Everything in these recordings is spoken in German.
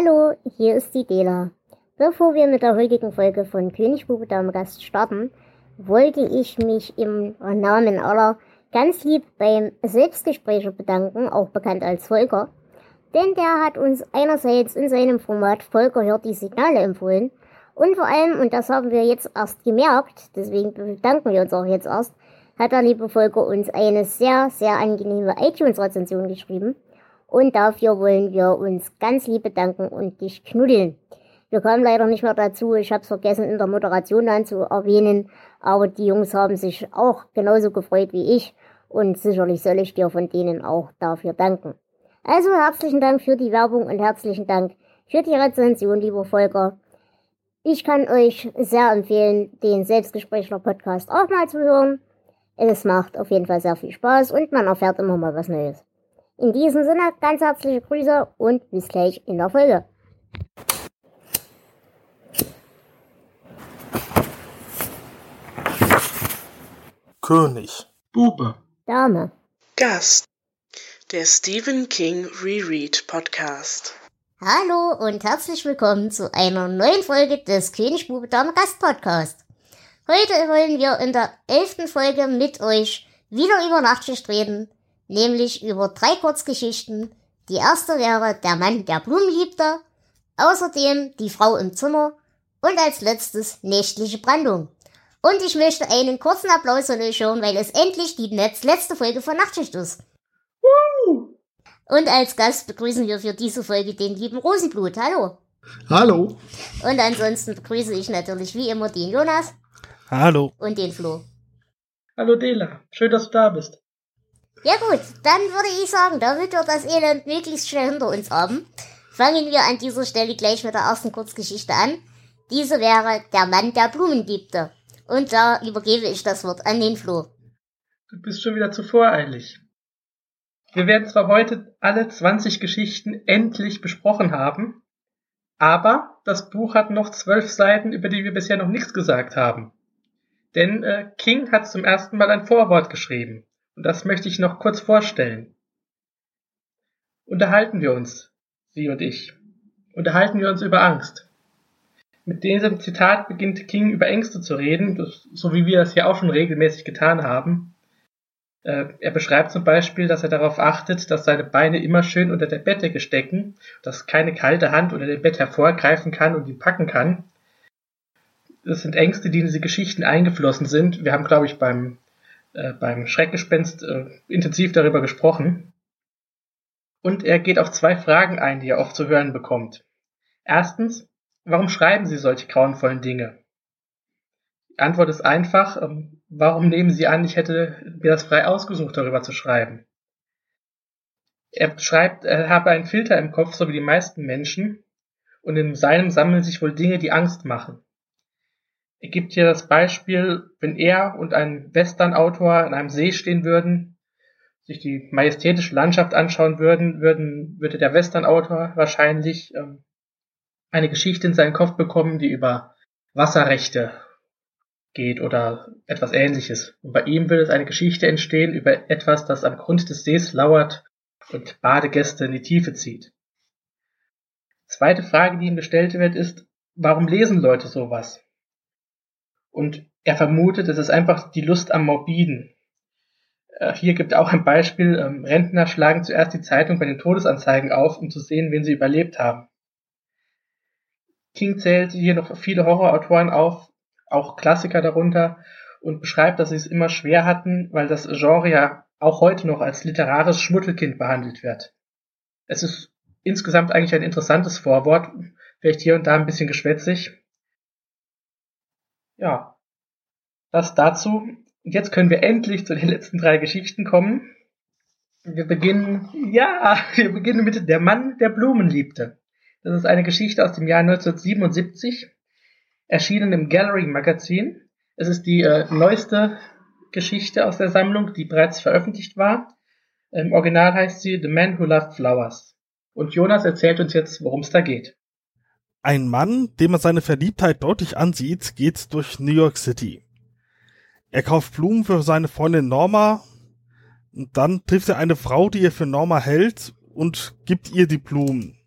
Hallo, hier ist die Dela. Bevor wir mit der heutigen Folge von König Bube Gast starten, wollte ich mich im Namen aller ganz lieb beim Selbstgesprächer bedanken, auch bekannt als Volker. Denn der hat uns einerseits in seinem Format Volker hört die Signale empfohlen und vor allem, und das haben wir jetzt erst gemerkt, deswegen bedanken wir uns auch jetzt erst, hat der liebe Volker uns eine sehr, sehr angenehme iTunes-Rezension geschrieben. Und dafür wollen wir uns ganz lieb bedanken und dich knuddeln. Wir kamen leider nicht mehr dazu, ich habe es vergessen in der Moderation dann zu erwähnen, aber die Jungs haben sich auch genauso gefreut wie ich und sicherlich soll ich dir von denen auch dafür danken. Also herzlichen Dank für die Werbung und herzlichen Dank für die Rezension, lieber Volker. Ich kann euch sehr empfehlen, den Selbstgesprächler Podcast auch mal zu hören. Es macht auf jeden Fall sehr viel Spaß und man erfährt immer mal was Neues. In diesem Sinne ganz herzliche Grüße und bis gleich in der Folge. König. Bube. Dame. Gast. Der Stephen King Reread Podcast. Hallo und herzlich willkommen zu einer neuen Folge des König Bube Dame Gast Podcast. Heute wollen wir in der elften Folge mit euch wieder über Nachtschicht reden, nämlich über drei Kurzgeschichten. Die erste wäre Der Mann, der Blumen liebte, außerdem Die Frau im Zimmer und als letztes Nächtliche Brandung. Und ich möchte einen kurzen Applaus von euch hören, weil es endlich die letzte Folge von Nachtschicht ist. Und als Gast begrüßen wir für diese Folge den lieben Rosenblut. Hallo. Hallo. Und ansonsten begrüße ich natürlich wie immer den Jonas. Hallo. Und den Flo. Hallo Dela. Schön, dass du da bist. Ja gut, dann würde ich sagen, damit wir das Elend möglichst schnell hinter uns haben, fangen wir an dieser Stelle gleich mit der ersten Kurzgeschichte an. Diese wäre Der Mann, der Blumen liebte. Und da übergebe ich das Wort an den Flo. Du bist schon wieder zu voreilig. Wir werden zwar heute alle 20 Geschichten endlich besprochen haben, aber das Buch hat noch zwölf Seiten, über die wir bisher noch nichts gesagt haben. Denn äh, King hat zum ersten Mal ein Vorwort geschrieben. Und das möchte ich noch kurz vorstellen. Unterhalten wir uns, Sie und ich. Unterhalten wir uns über Angst. Mit diesem Zitat beginnt King über Ängste zu reden, so wie wir es ja auch schon regelmäßig getan haben. Äh, er beschreibt zum Beispiel, dass er darauf achtet, dass seine Beine immer schön unter der Bettdecke stecken, dass keine kalte Hand unter dem Bett hervorgreifen kann und ihn packen kann. Das sind Ängste, die in diese Geschichten eingeflossen sind. Wir haben, glaube ich, beim, äh, beim Schreckgespenst äh, intensiv darüber gesprochen. Und er geht auf zwei Fragen ein, die er oft zu hören bekommt. Erstens, warum schreiben Sie solche grauenvollen Dinge? Die Antwort ist einfach, ähm, Warum nehmen Sie an, ich hätte mir das frei ausgesucht, darüber zu schreiben? Er schreibt, er habe einen Filter im Kopf, so wie die meisten Menschen, und in seinem sammeln sich wohl Dinge, die Angst machen. Er gibt hier das Beispiel, wenn er und ein Western-Autor an einem See stehen würden, sich die majestätische Landschaft anschauen würden, würden würde der Western-Autor wahrscheinlich ähm, eine Geschichte in seinen Kopf bekommen, die über Wasserrechte geht oder etwas ähnliches. Und bei ihm will es eine Geschichte entstehen über etwas, das am Grund des Sees lauert und Badegäste in die Tiefe zieht. Zweite Frage, die ihm gestellt wird, ist, warum lesen Leute sowas? Und er vermutet, es ist einfach die Lust am Morbiden. Äh, hier gibt auch ein Beispiel, ähm, Rentner schlagen zuerst die Zeitung bei den Todesanzeigen auf, um zu sehen, wen sie überlebt haben. King zählt hier noch viele Horrorautoren auf, auch Klassiker darunter und beschreibt, dass sie es immer schwer hatten, weil das Genre ja auch heute noch als literarisches Schmuddelkind behandelt wird. Es ist insgesamt eigentlich ein interessantes Vorwort, vielleicht hier und da ein bisschen geschwätzig. Ja, das dazu. Jetzt können wir endlich zu den letzten drei Geschichten kommen. Wir beginnen, ja, wir beginnen mit Der Mann, der Blumen liebte. Das ist eine Geschichte aus dem Jahr 1977 erschienen im Gallery Magazin. Es ist die äh, neueste Geschichte aus der Sammlung, die bereits veröffentlicht war. Im Original heißt sie The Man Who Loved Flowers. Und Jonas erzählt uns jetzt, worum es da geht. Ein Mann, dem er seine Verliebtheit deutlich ansieht, geht durch New York City. Er kauft Blumen für seine Freundin Norma und dann trifft er eine Frau, die er für Norma hält und gibt ihr die Blumen.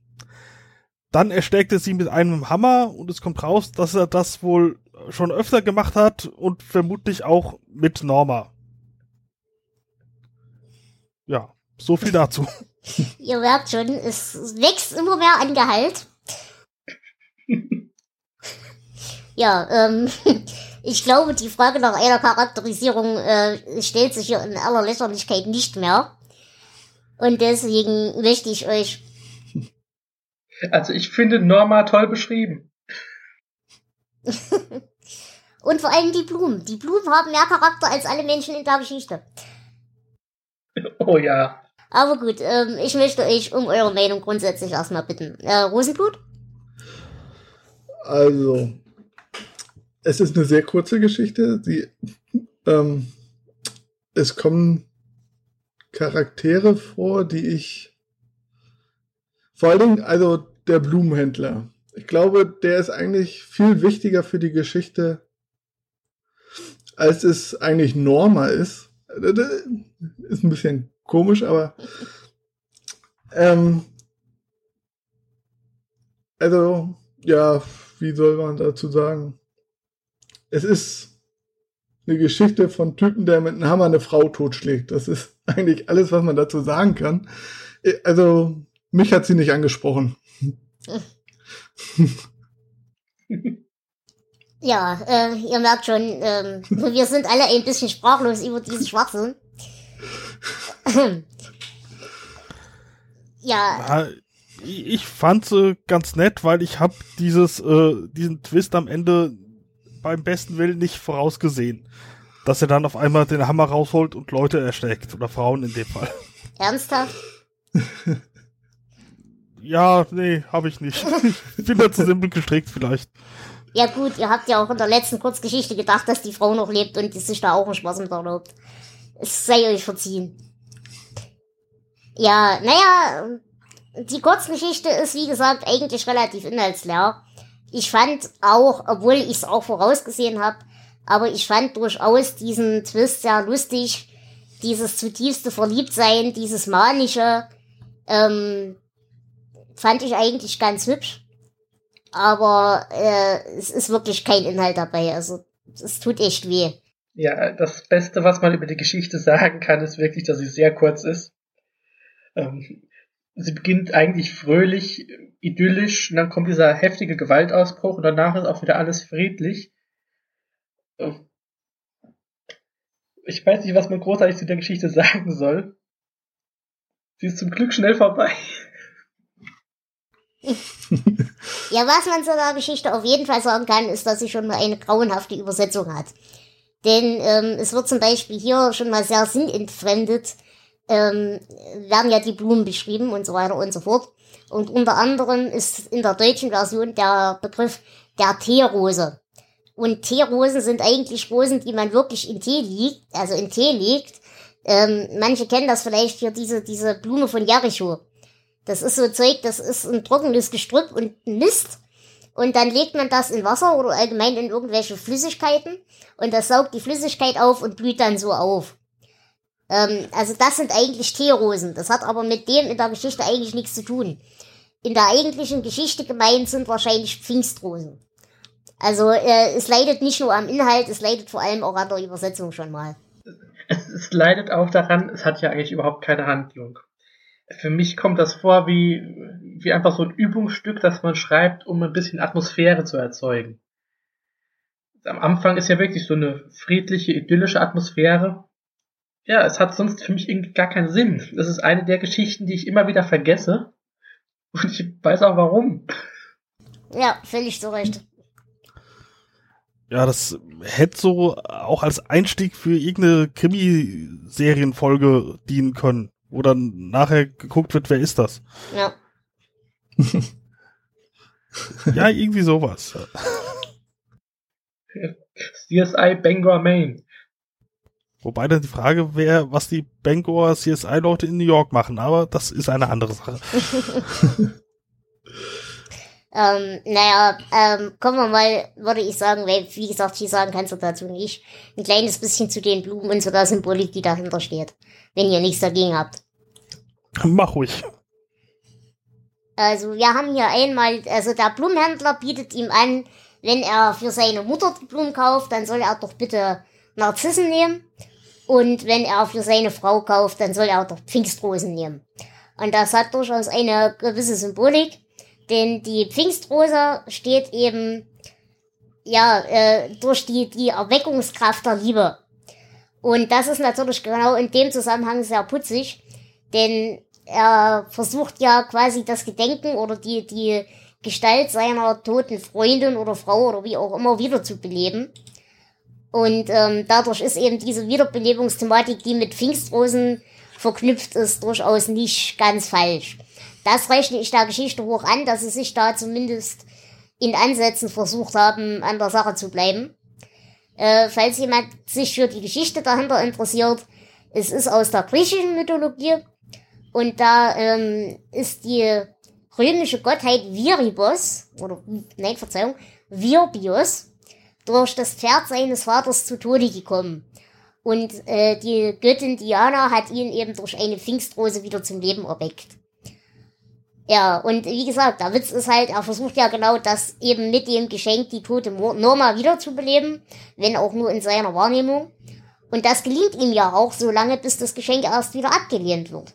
dann erstärkt er sie mit einem Hammer und es kommt raus, dass er das wohl schon öfter gemacht hat und vermutlich auch mit Norma. Ja, so viel dazu. Ihr merkt schon, es wächst immer mehr an Gehalt. Ja, ähm, ich glaube, die Frage nach einer Charakterisierung äh, stellt sich hier in aller Lächerlichkeit nicht mehr. Und deswegen möchte ich euch. Also ich finde Norma toll beschrieben. Und vor allem die Blumen. Die Blumen haben mehr Charakter als alle Menschen in der Geschichte. Oh ja. Aber gut, ähm, ich möchte euch um eure Meinung grundsätzlich erstmal bitten. Äh, Rosenblut? Also, es ist eine sehr kurze Geschichte. Sie, ähm, es kommen Charaktere vor, die ich. Vor allen Dingen, also der Blumenhändler. Ich glaube, der ist eigentlich viel wichtiger für die Geschichte, als es eigentlich Norma ist. Ist ein bisschen komisch, aber ähm, also ja, wie soll man dazu sagen? Es ist eine Geschichte von Typen, der mit einem Hammer eine Frau totschlägt. Das ist eigentlich alles, was man dazu sagen kann. Also mich hat sie nicht angesprochen. Ja, äh, ihr merkt schon, ähm, wir sind alle ein bisschen sprachlos über diesen Schwachsinn. ja. Ich fand sie ganz nett, weil ich habe dieses äh, diesen Twist am Ende beim besten Willen nicht vorausgesehen, dass er dann auf einmal den Hammer rausholt und Leute ersteckt oder Frauen in dem Fall. Ernsthaft? ja, nee, habe ich nicht. Ich bin da zu simpel gestrickt vielleicht. Ja gut, ihr habt ja auch in der letzten Kurzgeschichte gedacht, dass die Frau noch lebt und die sich da auch einen Spaß mit erlaubt. Es sei euch verziehen. Ja, naja, die Kurzgeschichte ist wie gesagt eigentlich relativ inhaltsleer. Ich fand auch, obwohl ich es auch vorausgesehen habe, aber ich fand durchaus diesen Twist sehr lustig. Dieses zutiefste Verliebtsein, dieses manische, ähm, fand ich eigentlich ganz hübsch aber äh, es ist wirklich kein Inhalt dabei. Also es tut echt weh. Ja, das Beste, was man über die Geschichte sagen kann, ist wirklich, dass sie sehr kurz ist. Ähm, sie beginnt eigentlich fröhlich, idyllisch, und dann kommt dieser heftige Gewaltausbruch und danach ist auch wieder alles friedlich. Ähm, ich weiß nicht, was man großartig zu der Geschichte sagen soll. Sie ist zum Glück schnell vorbei. ja, was man zu der Geschichte auf jeden Fall sagen kann, ist, dass sie schon mal eine grauenhafte Übersetzung hat. Denn ähm, es wird zum Beispiel hier schon mal sehr sinnentfremdet, ähm, werden ja die Blumen beschrieben und so weiter und so fort. Und unter anderem ist in der deutschen Version der Begriff der Teerose. Und Teerosen sind eigentlich Rosen, die man wirklich in Tee liegt, also in Tee legt. Ähm, manche kennen das vielleicht hier, diese, diese Blume von Jericho. Das ist so Zeug, das ist ein trockenes Gestrüpp und Mist. Und dann legt man das in Wasser oder allgemein in irgendwelche Flüssigkeiten und das saugt die Flüssigkeit auf und blüht dann so auf. Ähm, also das sind eigentlich Teerosen. Das hat aber mit dem in der Geschichte eigentlich nichts zu tun. In der eigentlichen Geschichte gemeint sind wahrscheinlich Pfingstrosen. Also äh, es leidet nicht nur am Inhalt, es leidet vor allem auch an der Übersetzung schon mal. Es, es leidet auch daran, es hat ja eigentlich überhaupt keine Handlung für mich kommt das vor wie, wie einfach so ein Übungsstück, das man schreibt, um ein bisschen Atmosphäre zu erzeugen. Am Anfang ist ja wirklich so eine friedliche, idyllische Atmosphäre. Ja, es hat sonst für mich irgendwie gar keinen Sinn. Das ist eine der Geschichten, die ich immer wieder vergesse. Und ich weiß auch warum. Ja, völlig zu Recht. Ja, das hätte so auch als Einstieg für irgendeine Krimiserienfolge dienen können wo dann nachher geguckt wird, wer ist das? Ja. ja, irgendwie sowas. CSI Bangor Maine. Wobei dann die Frage wäre, was die Bangor CSI-Leute in New York machen, aber das ist eine andere Sache. ähm, naja, ähm, kommen wir mal, würde ich sagen, weil, wie gesagt, viel sagen kannst du dazu nicht. Ein kleines bisschen zu den Blumen und zu der Symbolik, die dahinter steht wenn ihr nichts dagegen habt. Mach ruhig. Also wir haben hier einmal, also der Blumenhändler bietet ihm an, wenn er für seine Mutter die Blumen kauft, dann soll er doch bitte Narzissen nehmen. Und wenn er für seine Frau kauft, dann soll er doch Pfingstrosen nehmen. Und das hat durchaus eine gewisse Symbolik, denn die Pfingstrose steht eben ja äh, durch die die Erweckungskraft der Liebe. Und das ist natürlich genau in dem Zusammenhang sehr putzig, denn er versucht ja quasi das Gedenken oder die die Gestalt seiner toten Freundin oder Frau oder wie auch immer wieder zu beleben. Und ähm, dadurch ist eben diese Wiederbelebungsthematik, die mit Pfingstrosen verknüpft ist, durchaus nicht ganz falsch. Das rechne ich der Geschichte hoch an, dass sie sich da zumindest in Ansätzen versucht haben, an der Sache zu bleiben. Äh, falls jemand sich für die Geschichte dahinter interessiert, es ist aus der griechischen Mythologie und da ähm, ist die römische Gottheit Viribos, oder, nein, Verzeihung, Virbios, durch das Pferd seines Vaters zu Tode gekommen. Und äh, die Göttin Diana hat ihn eben durch eine Pfingstrose wieder zum Leben erweckt. Ja, und wie gesagt, der Witz ist halt, er versucht ja genau das eben mit dem Geschenk die tote Norma wiederzubeleben, wenn auch nur in seiner Wahrnehmung. Und das gelingt ihm ja auch so lange, bis das Geschenk erst wieder abgelehnt wird.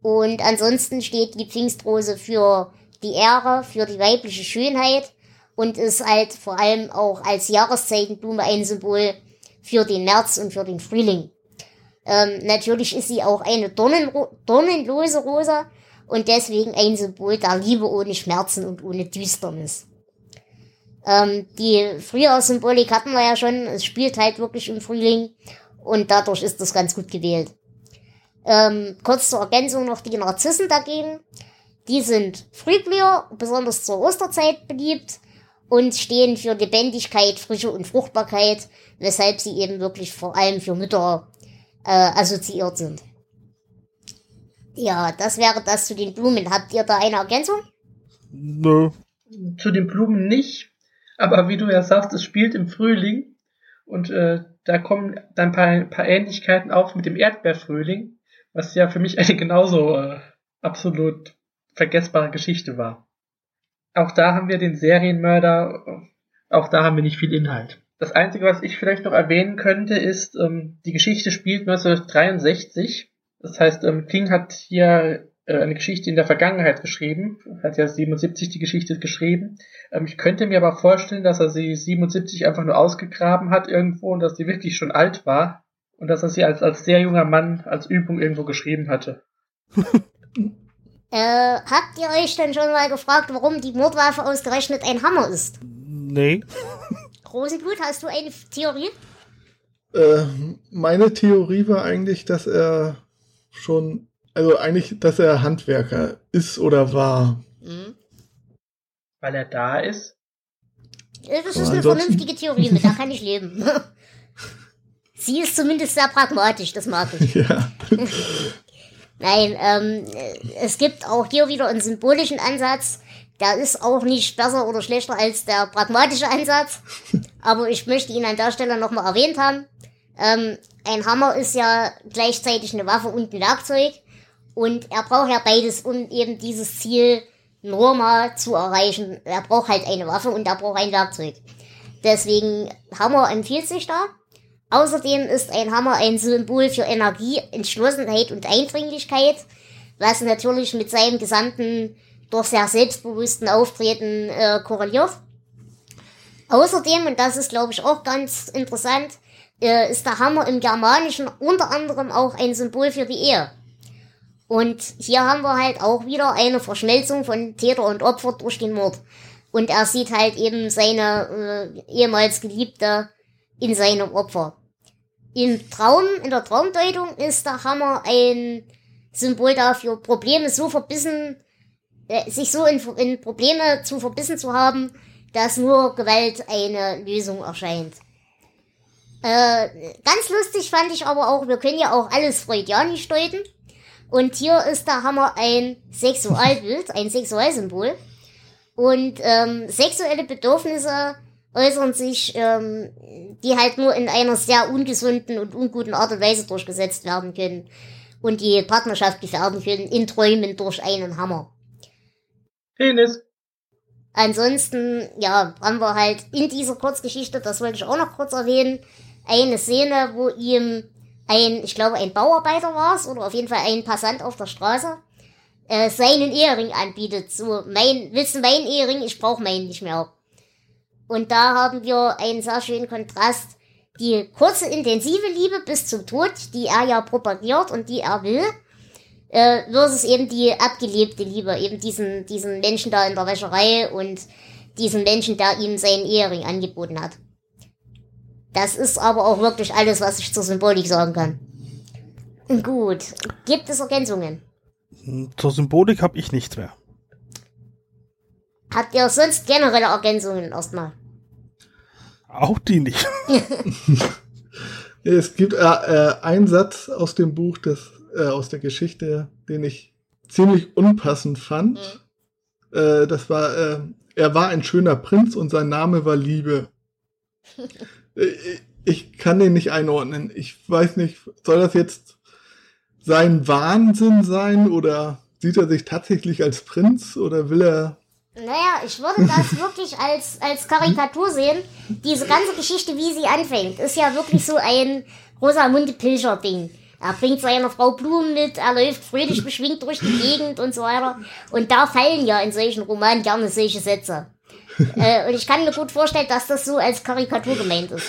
Und ansonsten steht die Pfingstrose für die Ehre, für die weibliche Schönheit und ist halt vor allem auch als Jahreszeitenblume ein Symbol für den März und für den Frühling. Ähm, natürlich ist sie auch eine Dornenro dornenlose Rose und deswegen ein Symbol der Liebe ohne Schmerzen und ohne Düsternis. Ähm, die Frühjahrssymbolik hatten wir ja schon, es spielt halt wirklich im Frühling und dadurch ist das ganz gut gewählt. Ähm, kurz zur Ergänzung noch die Narzissen dagegen. Die sind Frühblüher, besonders zur Osterzeit beliebt und stehen für Lebendigkeit, Frische und Fruchtbarkeit, weshalb sie eben wirklich vor allem für Mütter äh, assoziiert sind. Ja, das wäre das zu den Blumen. Habt ihr da eine Ergänzung? Nö. Zu den Blumen nicht, aber wie du ja sagst, es spielt im Frühling und äh, da kommen dann ein paar, paar Ähnlichkeiten auf mit dem Erdbeerfrühling was ja für mich eine genauso äh, absolut vergessbare Geschichte war. Auch da haben wir den Serienmörder, auch da haben wir nicht viel Inhalt. Das Einzige, was ich vielleicht noch erwähnen könnte, ist, ähm, die Geschichte spielt 1963. Das heißt, ähm, King hat hier äh, eine Geschichte in der Vergangenheit geschrieben, hat ja 77 die Geschichte geschrieben. Ähm, ich könnte mir aber vorstellen, dass er sie 77 einfach nur ausgegraben hat irgendwo und dass sie wirklich schon alt war und dass er sie als, als sehr junger Mann als Übung irgendwo geschrieben hatte. äh, habt ihr euch denn schon mal gefragt, warum die Mordwaffe ausgerechnet ein Hammer ist? Nee. Rosenblut, hast du eine Theorie? Äh, meine Theorie war eigentlich, dass er schon, also eigentlich, dass er Handwerker ist oder war. Mhm. Weil er da ist? Das ist eine vernünftige Theorie, mit der kann ich leben. Sie ist zumindest sehr pragmatisch, das mag ich. Ja. Nein, ähm, es gibt auch hier wieder einen symbolischen Ansatz. Der ist auch nicht besser oder schlechter als der pragmatische Ansatz. Aber ich möchte ihn an der Stelle nochmal erwähnt haben. Ähm, ein Hammer ist ja gleichzeitig eine Waffe und ein Werkzeug. Und er braucht ja beides, um eben dieses Ziel normal zu erreichen. Er braucht halt eine Waffe und er braucht ein Werkzeug. Deswegen Hammer empfiehlt sich da. Außerdem ist ein Hammer ein Symbol für Energie, Entschlossenheit und Eindringlichkeit, was natürlich mit seinem gesamten, doch sehr selbstbewussten Auftreten äh, korreliert. Außerdem, und das ist glaube ich auch ganz interessant, äh, ist der Hammer im Germanischen unter anderem auch ein Symbol für die Ehe. Und hier haben wir halt auch wieder eine Verschmelzung von Täter und Opfer durch den Mord. Und er sieht halt eben seine äh, ehemals Geliebte in seinem Opfer. Im Traum, in der Traumdeutung ist der Hammer ein Symbol dafür, Probleme so verbissen, äh, sich so in, in Probleme zu verbissen zu haben, dass nur Gewalt eine Lösung erscheint. Äh, ganz lustig fand ich aber auch, wir können ja auch alles freudianisch deuten. Und hier ist der Hammer ein Sexualbild, ein Sexualsymbol. Und ähm, sexuelle Bedürfnisse äußern sich, ähm, die halt nur in einer sehr ungesunden und unguten Art und Weise durchgesetzt werden können und die Partnerschaft gefährden können in Träumen durch einen Hammer. Penis. Ansonsten, ja, haben wir halt in dieser Kurzgeschichte, das wollte ich auch noch kurz erwähnen, eine Szene, wo ihm ein, ich glaube, ein Bauarbeiter war es, oder auf jeden Fall ein Passant auf der Straße, äh, seinen Ehering anbietet. So, mein, willst du meinen Ehering? Ich brauche meinen nicht mehr. Und da haben wir einen sehr schönen Kontrast. Die kurze, intensive Liebe bis zum Tod, die er ja propagiert und die er will, äh, versus eben die abgelebte Liebe, eben diesen, diesen Menschen da in der Wäscherei und diesen Menschen, der ihm seinen Ehering angeboten hat. Das ist aber auch wirklich alles, was ich zur Symbolik sagen kann. Gut, gibt es Ergänzungen? Zur Symbolik habe ich nichts mehr. Habt ihr sonst generelle Ergänzungen erstmal? Auch die nicht. es gibt äh, äh, einen Satz aus dem Buch, das, äh, aus der Geschichte, den ich ziemlich unpassend fand. Mhm. Äh, das war, äh, er war ein schöner Prinz und sein Name war Liebe. Äh, ich kann den nicht einordnen. Ich weiß nicht, soll das jetzt sein Wahnsinn sein oder sieht er sich tatsächlich als Prinz oder will er naja, ich würde das wirklich als, als Karikatur sehen. Diese ganze Geschichte, wie sie anfängt, ist ja wirklich so ein Rosamunde Pilcher-Ding. Er bringt seiner Frau Blumen mit, er läuft fröhlich beschwingt durch die Gegend und so weiter. Und da fallen ja in solchen Romanen gerne solche Sätze. äh, und ich kann mir gut vorstellen, dass das so als Karikatur gemeint ist.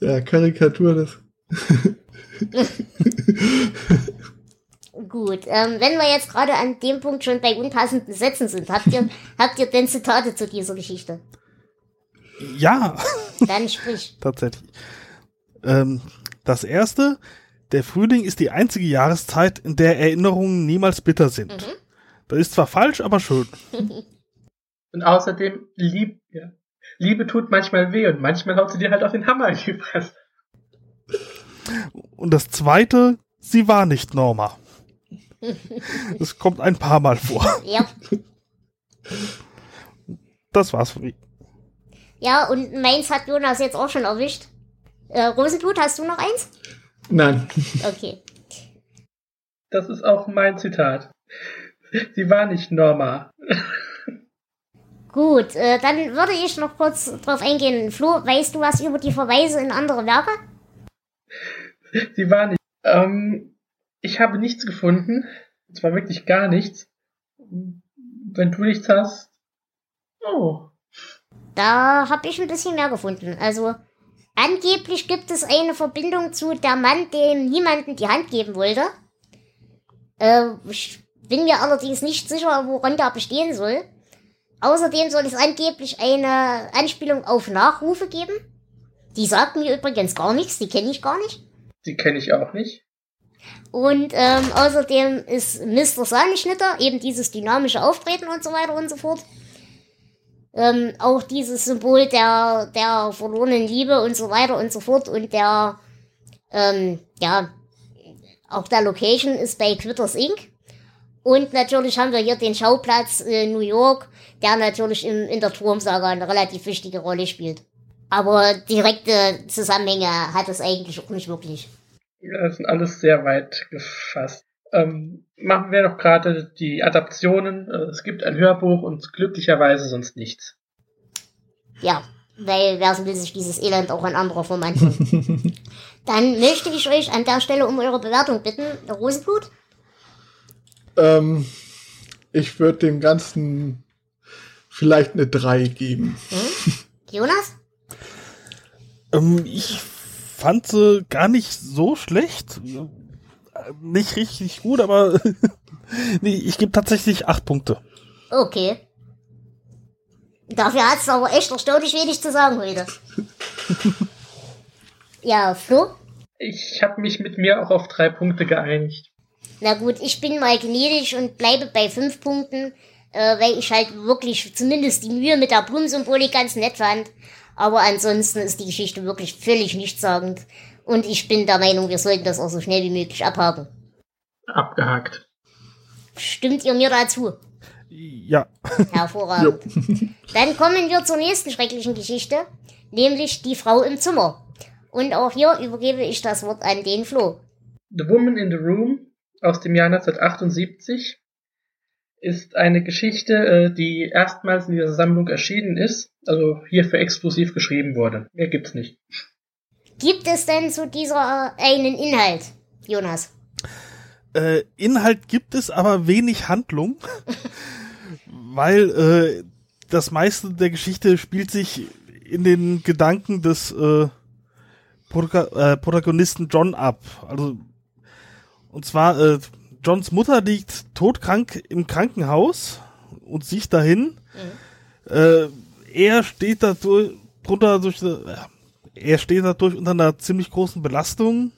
ja, Karikatur, das. Gut, ähm, wenn wir jetzt gerade an dem Punkt schon bei unpassenden Sätzen sind, habt ihr, habt ihr denn Zitate zu dieser Geschichte? Ja. Dann sprich. Tatsächlich. Ähm, das erste, der Frühling ist die einzige Jahreszeit, in der Erinnerungen niemals bitter sind. Mhm. Das ist zwar falsch, aber schön. und außerdem, lieb, ja. Liebe tut manchmal weh und manchmal haut sie dir halt auf den Hammer in die Fresse. Und das zweite, sie war nicht Norma. Das kommt ein paar Mal vor. Ja. Das war's für mich. Ja, und meins hat Jonas jetzt auch schon erwischt. Äh, Rosenblut, hast du noch eins? Nein. Okay. Das ist auch mein Zitat. Sie war nicht Norma. Gut, äh, dann würde ich noch kurz drauf eingehen. Flo, weißt du was über die Verweise in andere Werke? Sie war nicht. Ähm, ich habe nichts gefunden. Und zwar wirklich gar nichts. Wenn du nichts hast. Oh. Da habe ich ein bisschen mehr gefunden. Also, angeblich gibt es eine Verbindung zu der Mann, dem niemanden die Hand geben wollte. Äh, ich bin mir allerdings nicht sicher, woran der bestehen soll. Außerdem soll es angeblich eine Anspielung auf Nachrufe geben. Die sagt mir übrigens gar nichts, die kenne ich gar nicht. Die kenne ich auch nicht. Und ähm, außerdem ist Mr. Sahneschnitter, eben dieses dynamische Auftreten und so weiter und so fort. Ähm, auch dieses Symbol der, der verlorenen Liebe und so weiter und so fort. Und der, ähm, ja, auch der Location ist bei Quitters Inc. Und natürlich haben wir hier den Schauplatz äh, New York, der natürlich im, in der Turmsaga eine relativ wichtige Rolle spielt. Aber direkte Zusammenhänge hat es eigentlich auch nicht wirklich. Ja, das sind alles sehr weit gefasst. Ähm, machen wir noch gerade die Adaptionen. Äh, es gibt ein Hörbuch und glücklicherweise sonst nichts. Ja, weil wer will sich dieses Elend auch in anderer Form antun. Dann möchte ich euch an der Stelle um eure Bewertung bitten. Rosenblut? Ähm, ich würde dem Ganzen vielleicht eine 3 geben. Hm? Jonas? ähm, ich fand sie gar nicht so schlecht. Nicht richtig gut, aber nee, ich gebe tatsächlich 8 Punkte. Okay. Dafür hat es aber echt erstaunlich wenig zu sagen heute. ja, Flo? Ich habe mich mit mir auch auf drei Punkte geeinigt. Na gut, ich bin mal gnädig und bleibe bei fünf Punkten, äh, weil ich halt wirklich zumindest die Mühe mit der Blumensymbolik ganz nett fand. Aber ansonsten ist die Geschichte wirklich völlig nichtssagend. Und ich bin der Meinung, wir sollten das auch so schnell wie möglich abhaken. Abgehakt. Stimmt ihr mir dazu? Ja. Hervorragend. Dann kommen wir zur nächsten schrecklichen Geschichte, nämlich die Frau im Zimmer. Und auch hier übergebe ich das Wort an den Flo. The Woman in the Room aus dem Jahr 1978 ist eine Geschichte, äh, die erstmals in dieser Sammlung erschienen ist, also hierfür exklusiv geschrieben wurde. Mehr gibt's nicht. Gibt es denn zu dieser einen Inhalt, Jonas? Äh, Inhalt gibt es, aber wenig Handlung, weil äh, das meiste der Geschichte spielt sich in den Gedanken des äh, äh, Protagonisten John ab. Also und zwar äh, Johns Mutter liegt todkrank im Krankenhaus und sieht dahin. Mhm. Äh, er steht da drunter durch, äh, er steht dadurch unter einer ziemlich großen Belastung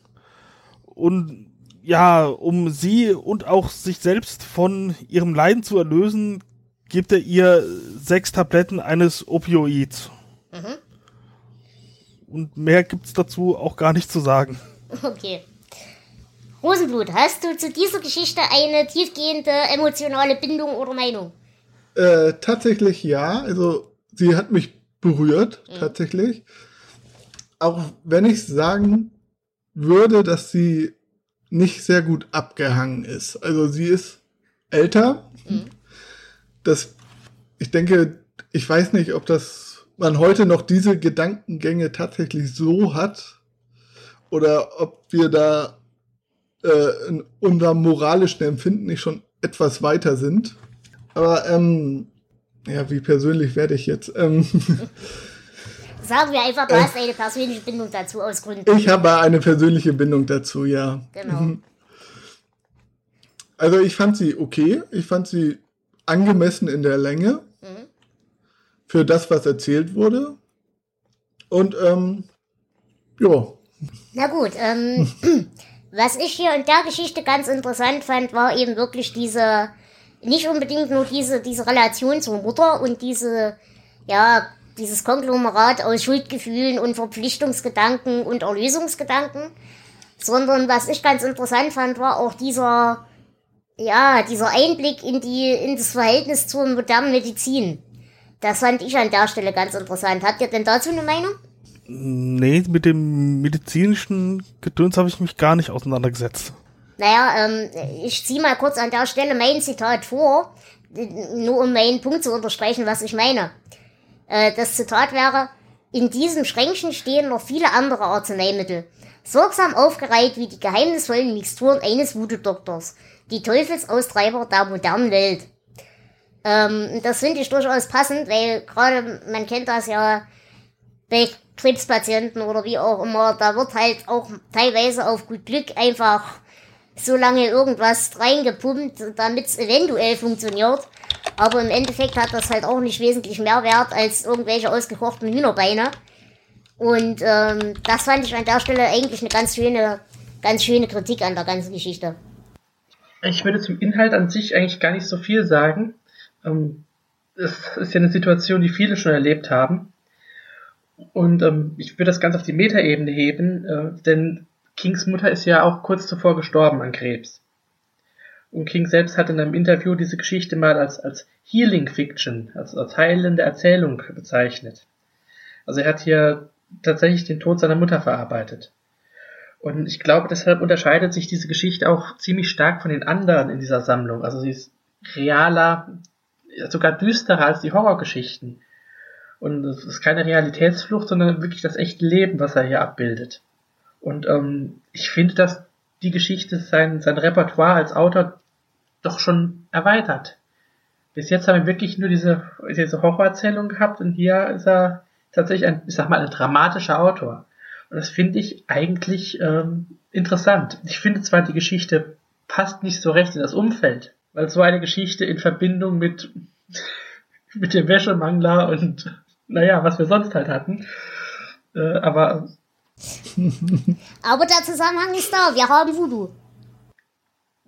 und ja, um sie und auch sich selbst von ihrem Leiden zu erlösen, gibt er ihr sechs Tabletten eines Opioids. Mhm. Und mehr gibt's dazu auch gar nicht zu sagen. Okay. Rosenblut, hast du zu dieser Geschichte eine tiefgehende emotionale Bindung oder Meinung? Äh, tatsächlich ja. Also sie hat mich berührt, mhm. tatsächlich. Auch wenn ich sagen würde, dass sie nicht sehr gut abgehangen ist. Also sie ist älter. Mhm. Das, ich denke, ich weiß nicht, ob das man heute noch diese Gedankengänge tatsächlich so hat oder ob wir da äh, in unserem moralischen Empfinden nicht schon etwas weiter sind. Aber ähm, ja, wie persönlich werde ich jetzt? Ähm, Sagen wir einfach, du äh, hast eine persönliche Bindung dazu aus Gründen. Ich habe eine persönliche Bindung dazu, ja. Genau. Mhm. Also ich fand sie okay. Ich fand sie angemessen in der Länge mhm. für das, was erzählt wurde. Und ähm, ja. Na gut, ähm, Was ich hier in der Geschichte ganz interessant fand, war eben wirklich diese, nicht unbedingt nur diese, diese Relation zur Mutter und diese, ja, dieses Konglomerat aus Schuldgefühlen und Verpflichtungsgedanken und Erlösungsgedanken, sondern was ich ganz interessant fand, war auch dieser, ja, dieser Einblick in die, in das Verhältnis zur modernen Medizin. Das fand ich an der Stelle ganz interessant. Habt ihr denn dazu eine Meinung? Nee, mit dem medizinischen Gedöns habe ich mich gar nicht auseinandergesetzt. Naja, ähm, ich ziehe mal kurz an der Stelle mein Zitat vor, nur um meinen Punkt zu unterstreichen, was ich meine. Äh, das Zitat wäre, in diesem Schränkchen stehen noch viele andere Arzneimittel, sorgsam aufgereiht wie die geheimnisvollen Mixturen eines Voodoo-Doktors, die Teufelsaustreiber der modernen Welt. Ähm, das finde ich durchaus passend, weil gerade, man kennt das ja bei Krebspatienten oder wie auch immer, da wird halt auch teilweise auf gut Glück einfach so lange irgendwas reingepumpt, damit es eventuell funktioniert. Aber im Endeffekt hat das halt auch nicht wesentlich mehr Wert als irgendwelche ausgekochten Hühnerbeine. Und ähm, das fand ich an der Stelle eigentlich eine ganz schöne, ganz schöne Kritik an der ganzen Geschichte. Ich würde zum Inhalt an sich eigentlich gar nicht so viel sagen. Ähm, es ist ja eine Situation, die viele schon erlebt haben. Und ähm, ich würde das ganz auf die Metaebene heben, äh, denn Kings Mutter ist ja auch kurz zuvor gestorben an Krebs. Und King selbst hat in einem Interview diese Geschichte mal als, als Healing Fiction, als, als heilende Erzählung bezeichnet. Also er hat hier tatsächlich den Tod seiner Mutter verarbeitet. Und ich glaube, deshalb unterscheidet sich diese Geschichte auch ziemlich stark von den anderen in dieser Sammlung. Also sie ist realer, sogar düsterer als die Horrorgeschichten. Und es ist keine Realitätsflucht, sondern wirklich das echte Leben, was er hier abbildet. Und ähm, ich finde, dass die Geschichte sein, sein Repertoire als Autor doch schon erweitert. Bis jetzt haben wir wirklich nur diese, diese Horrorerzählung gehabt und hier ist er tatsächlich ein, ich sag mal, ein dramatischer Autor. Und das finde ich eigentlich ähm, interessant. Ich finde zwar, die Geschichte passt nicht so recht in das Umfeld, weil so eine Geschichte in Verbindung mit, mit dem Wäschemangler und naja, was wir sonst halt hatten. Äh, aber. aber der Zusammenhang ist da, wir haben Voodoo.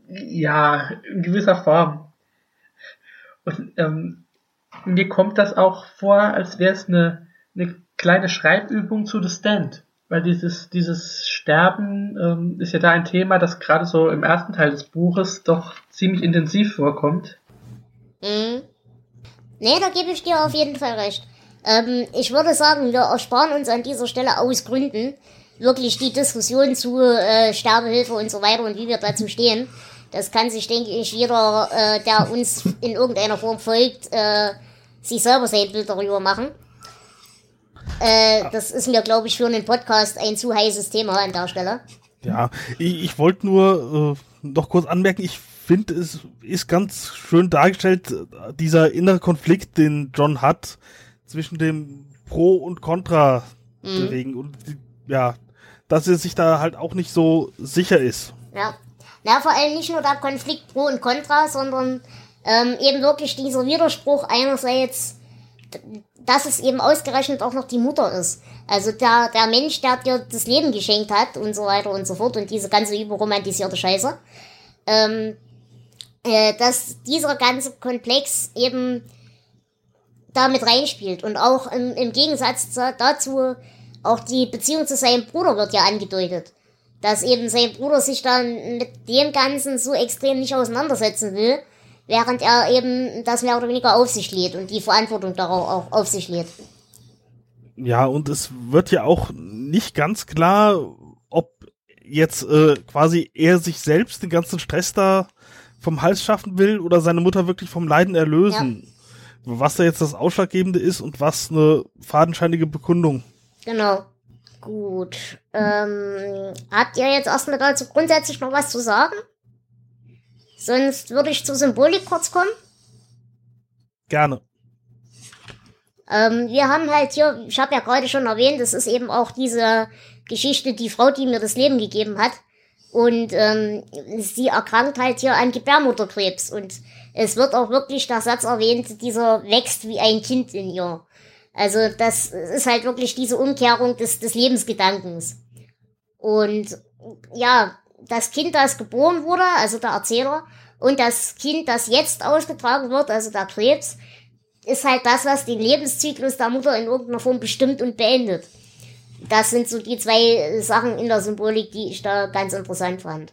Ja, in gewisser Form. Und ähm, mir kommt das auch vor, als wäre es eine, eine kleine Schreibübung zu The Stand. Weil dieses, dieses Sterben ähm, ist ja da ein Thema, das gerade so im ersten Teil des Buches doch ziemlich intensiv vorkommt. Mhm. Nee, da gebe ich dir auf jeden Fall recht. Ähm, ich würde sagen, wir ersparen uns an dieser Stelle aus Gründen wirklich die Diskussion zu äh, Sterbehilfe und so weiter und wie wir dazu stehen. Das kann sich, denke ich, jeder, äh, der uns in irgendeiner Form folgt, äh, sich selber sein Bild darüber machen. Äh, das ist mir, glaube ich, für einen Podcast ein zu heißes Thema an der Stelle. Ja, ich, ich wollte nur äh, noch kurz anmerken, ich finde, es ist ganz schön dargestellt, dieser innere Konflikt, den John hat zwischen dem Pro und Contra mhm. bewegen und ja, dass er sich da halt auch nicht so sicher ist. Ja. Na, vor allem nicht nur der Konflikt Pro und Contra, sondern ähm, eben wirklich dieser Widerspruch einerseits, dass es eben ausgerechnet auch noch die Mutter ist. Also der, der Mensch, der dir das Leben geschenkt hat und so weiter und so fort und diese ganze überromantisierte Scheiße. Ähm, äh, dass dieser ganze Komplex eben damit reinspielt. Und auch im, im Gegensatz dazu, auch die Beziehung zu seinem Bruder wird ja angedeutet. Dass eben sein Bruder sich dann mit dem Ganzen so extrem nicht auseinandersetzen will, während er eben das mehr oder weniger auf sich lädt und die Verantwortung darauf auch auf sich lädt. Ja, und es wird ja auch nicht ganz klar, ob jetzt äh, quasi er sich selbst den ganzen Stress da vom Hals schaffen will oder seine Mutter wirklich vom Leiden erlösen. Was da jetzt das Ausschlaggebende ist und was eine fadenscheinige Bekundung. Genau. Gut. Ähm, habt ihr jetzt erstmal dazu grundsätzlich noch was zu sagen? Sonst würde ich zur Symbolik kurz kommen. Gerne. Ähm, wir haben halt hier, ich habe ja gerade schon erwähnt, das ist eben auch diese Geschichte, die Frau, die mir das Leben gegeben hat. Und ähm, sie erkrankt halt hier an Gebärmutterkrebs. Und es wird auch wirklich der Satz erwähnt, dieser wächst wie ein Kind in ihr. Also das ist halt wirklich diese Umkehrung des, des Lebensgedankens. Und ja, das Kind, das geboren wurde, also der Erzähler, und das Kind, das jetzt ausgetragen wird, also der Krebs, ist halt das, was den Lebenszyklus der Mutter in irgendeiner Form bestimmt und beendet. Das sind so die zwei Sachen in der Symbolik, die ich da ganz interessant fand.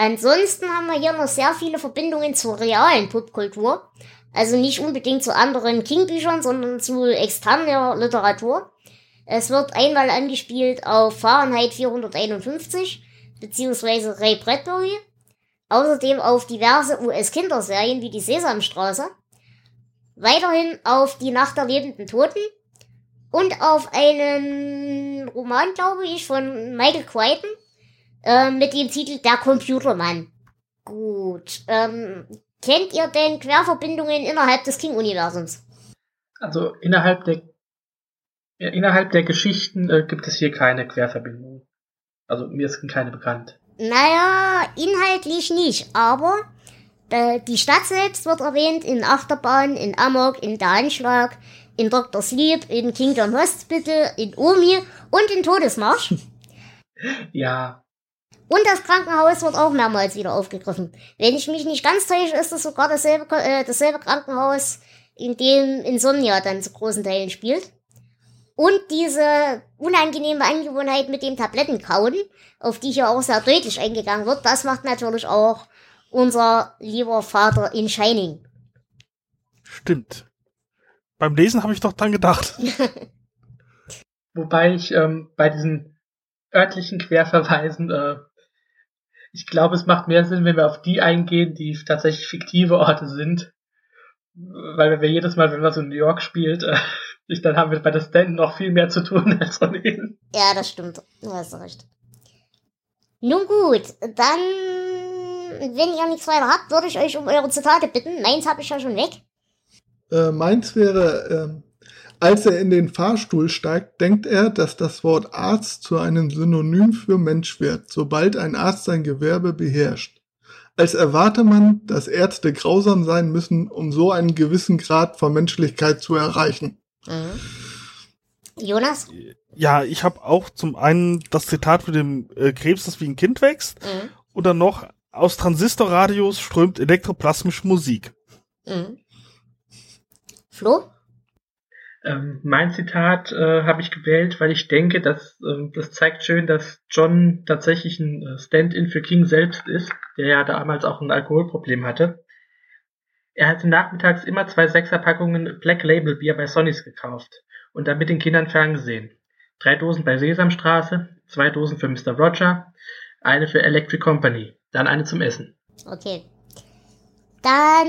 Ansonsten haben wir hier noch sehr viele Verbindungen zur realen Popkultur. Also nicht unbedingt zu anderen King-Büchern, sondern zu externer Literatur. Es wird einmal angespielt auf Fahrenheit 451, beziehungsweise Ray Bradbury. Außerdem auf diverse US-Kinderserien wie die Sesamstraße. Weiterhin auf die Nacht der lebenden Toten. Und auf einen Roman, glaube ich, von Michael Crichton. Äh, mit dem Titel Der Computermann. Gut. Ähm, Kennt ihr denn Querverbindungen innerhalb des King-Universums? Also innerhalb der ja, innerhalb der Geschichten äh, gibt es hier keine Querverbindungen. Also mir ist keine bekannt. Naja, inhaltlich nicht, aber äh, die Stadt selbst wird erwähnt in Achterbahn, in Amok, in Der Anschlag, in Dr. Sleep, in Kingdom Hospital, in Omi und in Todesmarsch. ja, und das Krankenhaus wird auch mehrmals wieder aufgegriffen. Wenn ich mich nicht ganz täusche, ist das sogar dasselbe, äh, dasselbe Krankenhaus, in dem Insomnia dann zu großen Teilen spielt. Und diese unangenehme Angewohnheit mit dem Tablettenkauen, auf die hier auch sehr deutlich eingegangen wird, das macht natürlich auch unser lieber Vater in Shining. Stimmt. Beim Lesen habe ich doch dran gedacht. Wobei ich ähm, bei diesen örtlichen Querverweisen äh, ich glaube, es macht mehr Sinn, wenn wir auf die eingehen, die tatsächlich fiktive Orte sind. Weil wir jedes Mal, wenn man so in New York spielt, äh, dann haben wir bei der Stand noch viel mehr zu tun als von ihnen. Ja, das stimmt. Du hast recht. Nun gut, dann, wenn ihr nichts weiter habt, würde ich euch um eure Zitate bitten. Meins habe ich ja schon weg. Äh, meins wäre, äh, als er in den Fahrstuhl steigt, denkt er, dass das Wort Arzt zu einem Synonym für Mensch wird, sobald ein Arzt sein Gewerbe beherrscht. Als erwarte man, dass Ärzte grausam sein müssen, um so einen gewissen Grad von Menschlichkeit zu erreichen. Mhm. Jonas? Ja, ich habe auch zum einen das Zitat mit dem äh, Krebs, das wie ein Kind wächst, mhm. und dann noch aus Transistorradios strömt elektroplasmische Musik. Mhm. Flo? Ähm, mein Zitat äh, habe ich gewählt, weil ich denke, dass ähm, das zeigt schön, dass John tatsächlich ein äh, Stand-in für King selbst ist, der ja damals auch ein Alkoholproblem hatte. Er hatte nachmittags immer zwei Sechserpackungen Black Label Bier bei Sonnys gekauft und dann mit den Kindern ferngesehen. Drei Dosen bei Sesamstraße, zwei Dosen für Mr. Roger, eine für Electric Company. dann eine zum Essen. Okay. Dann,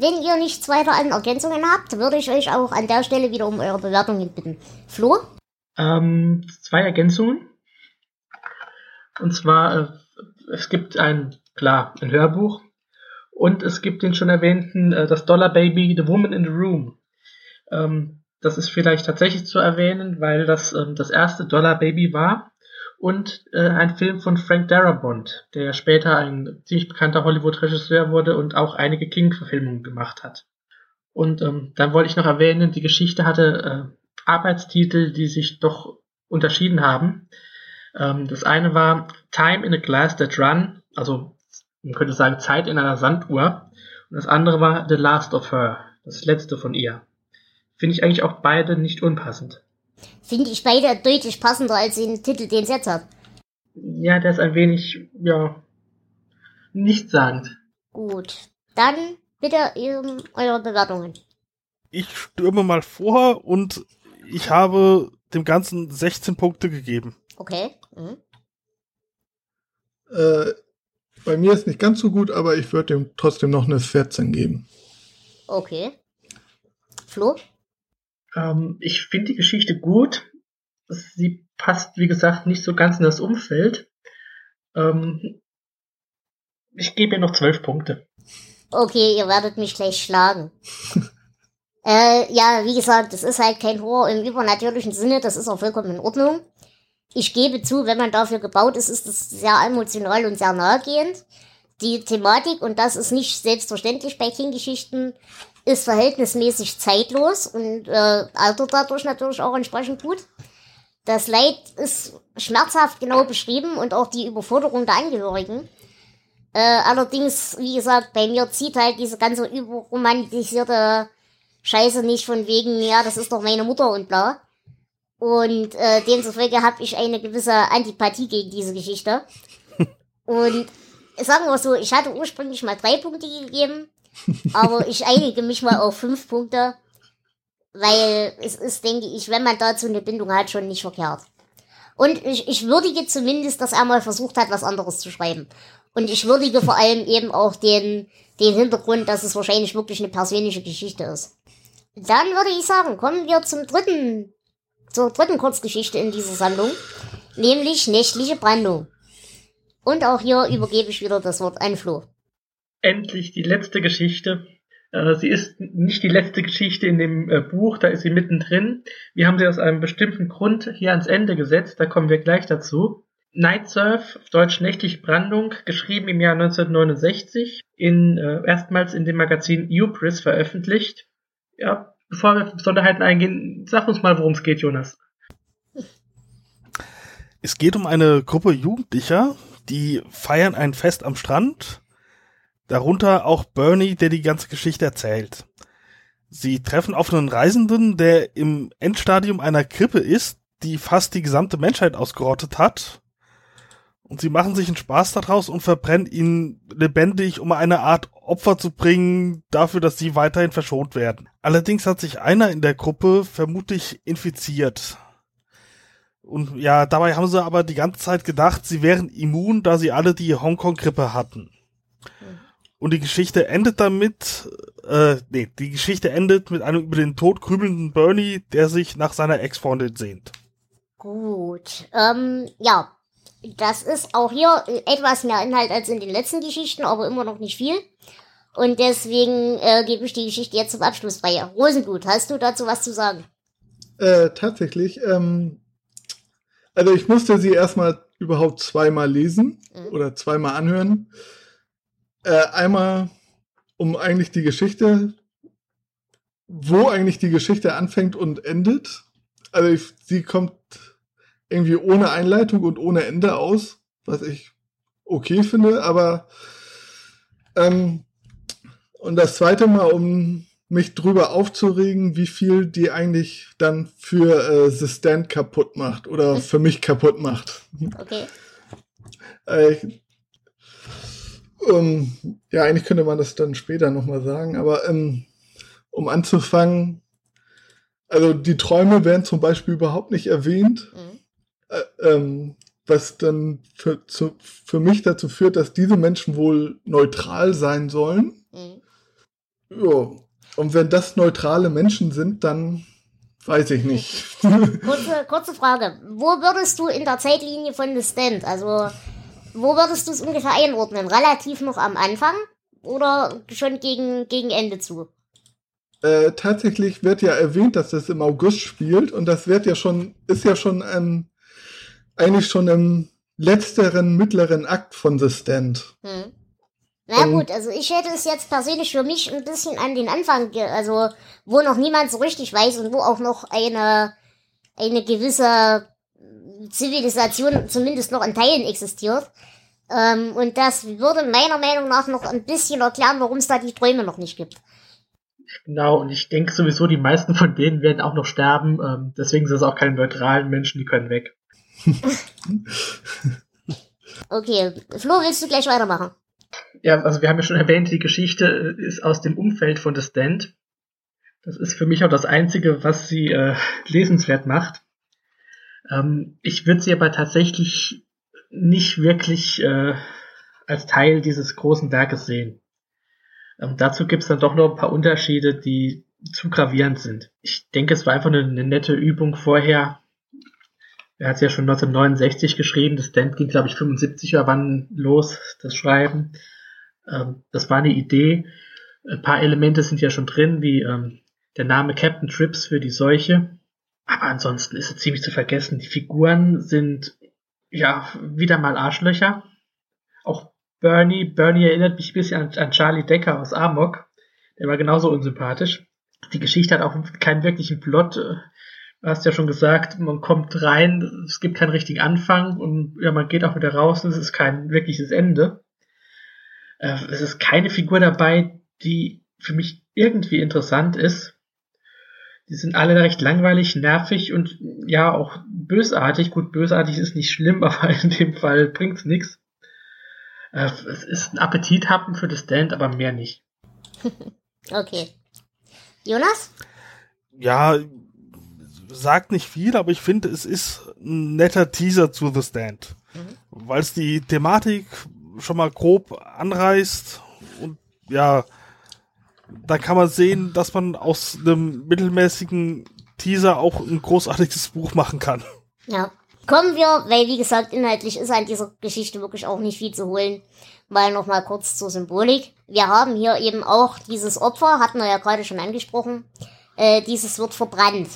wenn ihr nichts weiter an Ergänzungen habt, würde ich euch auch an der Stelle wieder um eure Bewertungen bitten. Flo? Ähm, zwei Ergänzungen. Und zwar, äh, es gibt ein, klar, ein Hörbuch. Und es gibt den schon erwähnten, äh, das Dollar Baby, The Woman in the Room. Ähm, das ist vielleicht tatsächlich zu erwähnen, weil das ähm, das erste Dollar Baby war und äh, ein Film von Frank Darabont, der später ein ziemlich bekannter Hollywood-Regisseur wurde und auch einige King-Verfilmungen gemacht hat. Und ähm, dann wollte ich noch erwähnen, die Geschichte hatte äh, Arbeitstitel, die sich doch unterschieden haben. Ähm, das eine war Time in a Glass That Run, also man könnte sagen Zeit in einer Sanduhr. Und das andere war The Last of Her, das letzte von ihr. Finde ich eigentlich auch beide nicht unpassend. Finde ich beide deutlich passender als den Titel, den es jetzt hat. Ja, der ist ein wenig, ja, nichtssagend. Gut. Dann bitte ähm, eure Bewertungen. Ich stürme mal vor und ich habe dem Ganzen 16 Punkte gegeben. Okay. Mhm. Äh, bei mir ist nicht ganz so gut, aber ich würde dem trotzdem noch eine 14 geben. Okay. Flo? Ähm, ich finde die Geschichte gut. Sie passt, wie gesagt, nicht so ganz in das Umfeld. Ähm, ich gebe ihr noch zwölf Punkte. Okay, ihr werdet mich gleich schlagen. äh, ja, wie gesagt, das ist halt kein Horror im übernatürlichen Sinne, das ist auch vollkommen in Ordnung. Ich gebe zu, wenn man dafür gebaut ist, ist es sehr emotional und sehr nahegehend. Die Thematik, und das ist nicht selbstverständlich bei King-Geschichten, ist verhältnismäßig zeitlos und äh, altert dadurch natürlich auch entsprechend gut. Das Leid ist schmerzhaft genau beschrieben und auch die Überforderung der Angehörigen. Äh, allerdings, wie gesagt, bei mir zieht halt diese ganze überromantisierte Scheiße nicht von wegen, ja, das ist doch meine Mutter und bla. Und äh, demzufolge habe ich eine gewisse Antipathie gegen diese Geschichte. und sagen wir so, ich hatte ursprünglich mal drei Punkte gegeben, aber ich einige mich mal auf fünf Punkte, weil es ist, denke ich, wenn man dazu eine Bindung hat, schon nicht verkehrt. Und ich, ich würdige zumindest, dass er mal versucht hat, was anderes zu schreiben. Und ich würdige vor allem eben auch den, den Hintergrund, dass es wahrscheinlich wirklich eine persönliche Geschichte ist. Dann würde ich sagen, kommen wir zum dritten, zur dritten Kurzgeschichte in dieser Sammlung, nämlich Nächtliche Brandung. Und auch hier übergebe ich wieder das Wort an Flo endlich die letzte Geschichte. Äh, sie ist nicht die letzte Geschichte in dem äh, Buch, da ist sie mittendrin. Wir haben sie aus einem bestimmten Grund hier ans Ende gesetzt, da kommen wir gleich dazu. Night Surf, auf Deutsch Nächtliche Brandung, geschrieben im Jahr 1969, in, äh, erstmals in dem Magazin Ubris veröffentlicht. Ja, bevor wir auf Besonderheiten eingehen, sag uns mal, worum es geht, Jonas. Es geht um eine Gruppe Jugendlicher, die feiern ein Fest am Strand Darunter auch Bernie, der die ganze Geschichte erzählt. Sie treffen auf einen Reisenden, der im Endstadium einer Grippe ist, die fast die gesamte Menschheit ausgerottet hat. Und sie machen sich einen Spaß daraus und verbrennen ihn lebendig, um eine Art Opfer zu bringen, dafür, dass sie weiterhin verschont werden. Allerdings hat sich einer in der Gruppe vermutlich infiziert. Und ja, dabei haben sie aber die ganze Zeit gedacht, sie wären immun, da sie alle die Hongkong-Grippe hatten. Und die Geschichte endet damit, äh, nee, die Geschichte endet mit einem über den Tod grübelnden Bernie, der sich nach seiner Ex-Freundin sehnt. Gut, ähm, ja. Das ist auch hier etwas mehr Inhalt als in den letzten Geschichten, aber immer noch nicht viel. Und deswegen äh, gebe ich die Geschichte jetzt zum Abschluss frei. Rosenblut, hast du dazu was zu sagen? Äh, tatsächlich, ähm, also ich musste sie erstmal überhaupt zweimal lesen mhm. oder zweimal anhören. Äh, einmal, um eigentlich die Geschichte, wo eigentlich die Geschichte anfängt und endet. Also ich, sie kommt irgendwie ohne Einleitung und ohne Ende aus, was ich okay finde, aber ähm, und das zweite Mal, um mich drüber aufzuregen, wie viel die eigentlich dann für äh, The Stand kaputt macht oder für mich kaputt macht. Okay. Äh, ähm, ja, eigentlich könnte man das dann später nochmal sagen, aber ähm, um anzufangen, also die Träume werden zum Beispiel überhaupt nicht erwähnt. Mhm. Äh, ähm, was dann für, zu, für mich dazu führt, dass diese Menschen wohl neutral sein sollen. Mhm. Ja. Und wenn das neutrale Menschen sind, dann weiß ich nicht. Kurze, kurze Frage. Wo würdest du in der Zeitlinie von The Stand, also wo würdest du es ungefähr einordnen? Relativ noch am Anfang oder schon gegen, gegen Ende zu? äh, tatsächlich wird ja erwähnt, dass das im August spielt und das wird ja schon, ist ja schon ähm, eigentlich schon im letzteren, mittleren Akt von The Stand. Hm. Na Ähm, gut, also ich hätte es jetzt persönlich für mich ein bisschen an den Anfang, also wo noch niemand so richtig weiß und wo auch noch eine, eine gewisse Zivilisation zumindest noch in Teilen existiert. Ähm, und das würde meiner Meinung nach noch ein bisschen erklären, warum es da die Träume noch nicht gibt. Genau, und ich denke sowieso, die meisten von denen werden auch noch sterben. Ähm, deswegen sind es auch keine neutralen Menschen, die können weg. Okay, Flo, willst du gleich weitermachen? Ja, also wir haben ja schon erwähnt, die Geschichte ist aus dem Umfeld von The Stand. Das ist für mich auch das Einzige, was sie äh, lesenswert macht. Ähm, ich würde sie aber tatsächlich nicht wirklich äh, als Teil dieses großen Werkes sehen. Ähm, dazu gibt es dann doch noch ein paar Unterschiede, die zu gravierend sind. Ich denke, es war einfach eine, eine nette Übung vorher. Er hat es ja schon 1969 geschrieben, das Stand ging, glaube ich, 75 oder wann los, das Schreiben. Ähm, das war eine Idee. Ein paar Elemente sind ja schon drin, wie ähm, der Name Captain Trips für die Seuche. Aber ansonsten ist es ziemlich zu vergessen. Die Figuren sind ja wieder mal Arschlöcher. Auch Bernie, Bernie erinnert mich ein bisschen an, an Charlie Decker aus Amok. Der war genauso unsympathisch. Die Geschichte hat auch keinen wirklichen Plot. Du hast ja schon gesagt, man kommt rein, es gibt keinen richtigen Anfang und ja, man geht auch wieder raus und es ist kein wirkliches Ende. Äh, es ist keine Figur dabei, die für mich irgendwie interessant ist. Die sind alle recht langweilig, nervig und ja auch bösartig. Gut, bösartig ist nicht schlimm, aber in dem Fall bringt's nichts. Äh, es ist ein Appetithappen für das Stand, aber mehr nicht. Okay. Jonas? Ja, sagt nicht viel, aber ich finde, es ist ein netter Teaser zu The Stand. Weil es die Thematik schon mal grob anreißt und ja, da kann man sehen, dass man aus einem mittelmäßigen Teaser auch ein großartiges Buch machen kann. Ja. Kommen wir, weil wie gesagt, inhaltlich ist an dieser Geschichte wirklich auch nicht viel zu holen. Mal noch mal kurz zur Symbolik. Wir haben hier eben auch dieses Opfer, hatten wir ja gerade schon angesprochen. Äh, dieses wird verbrannt.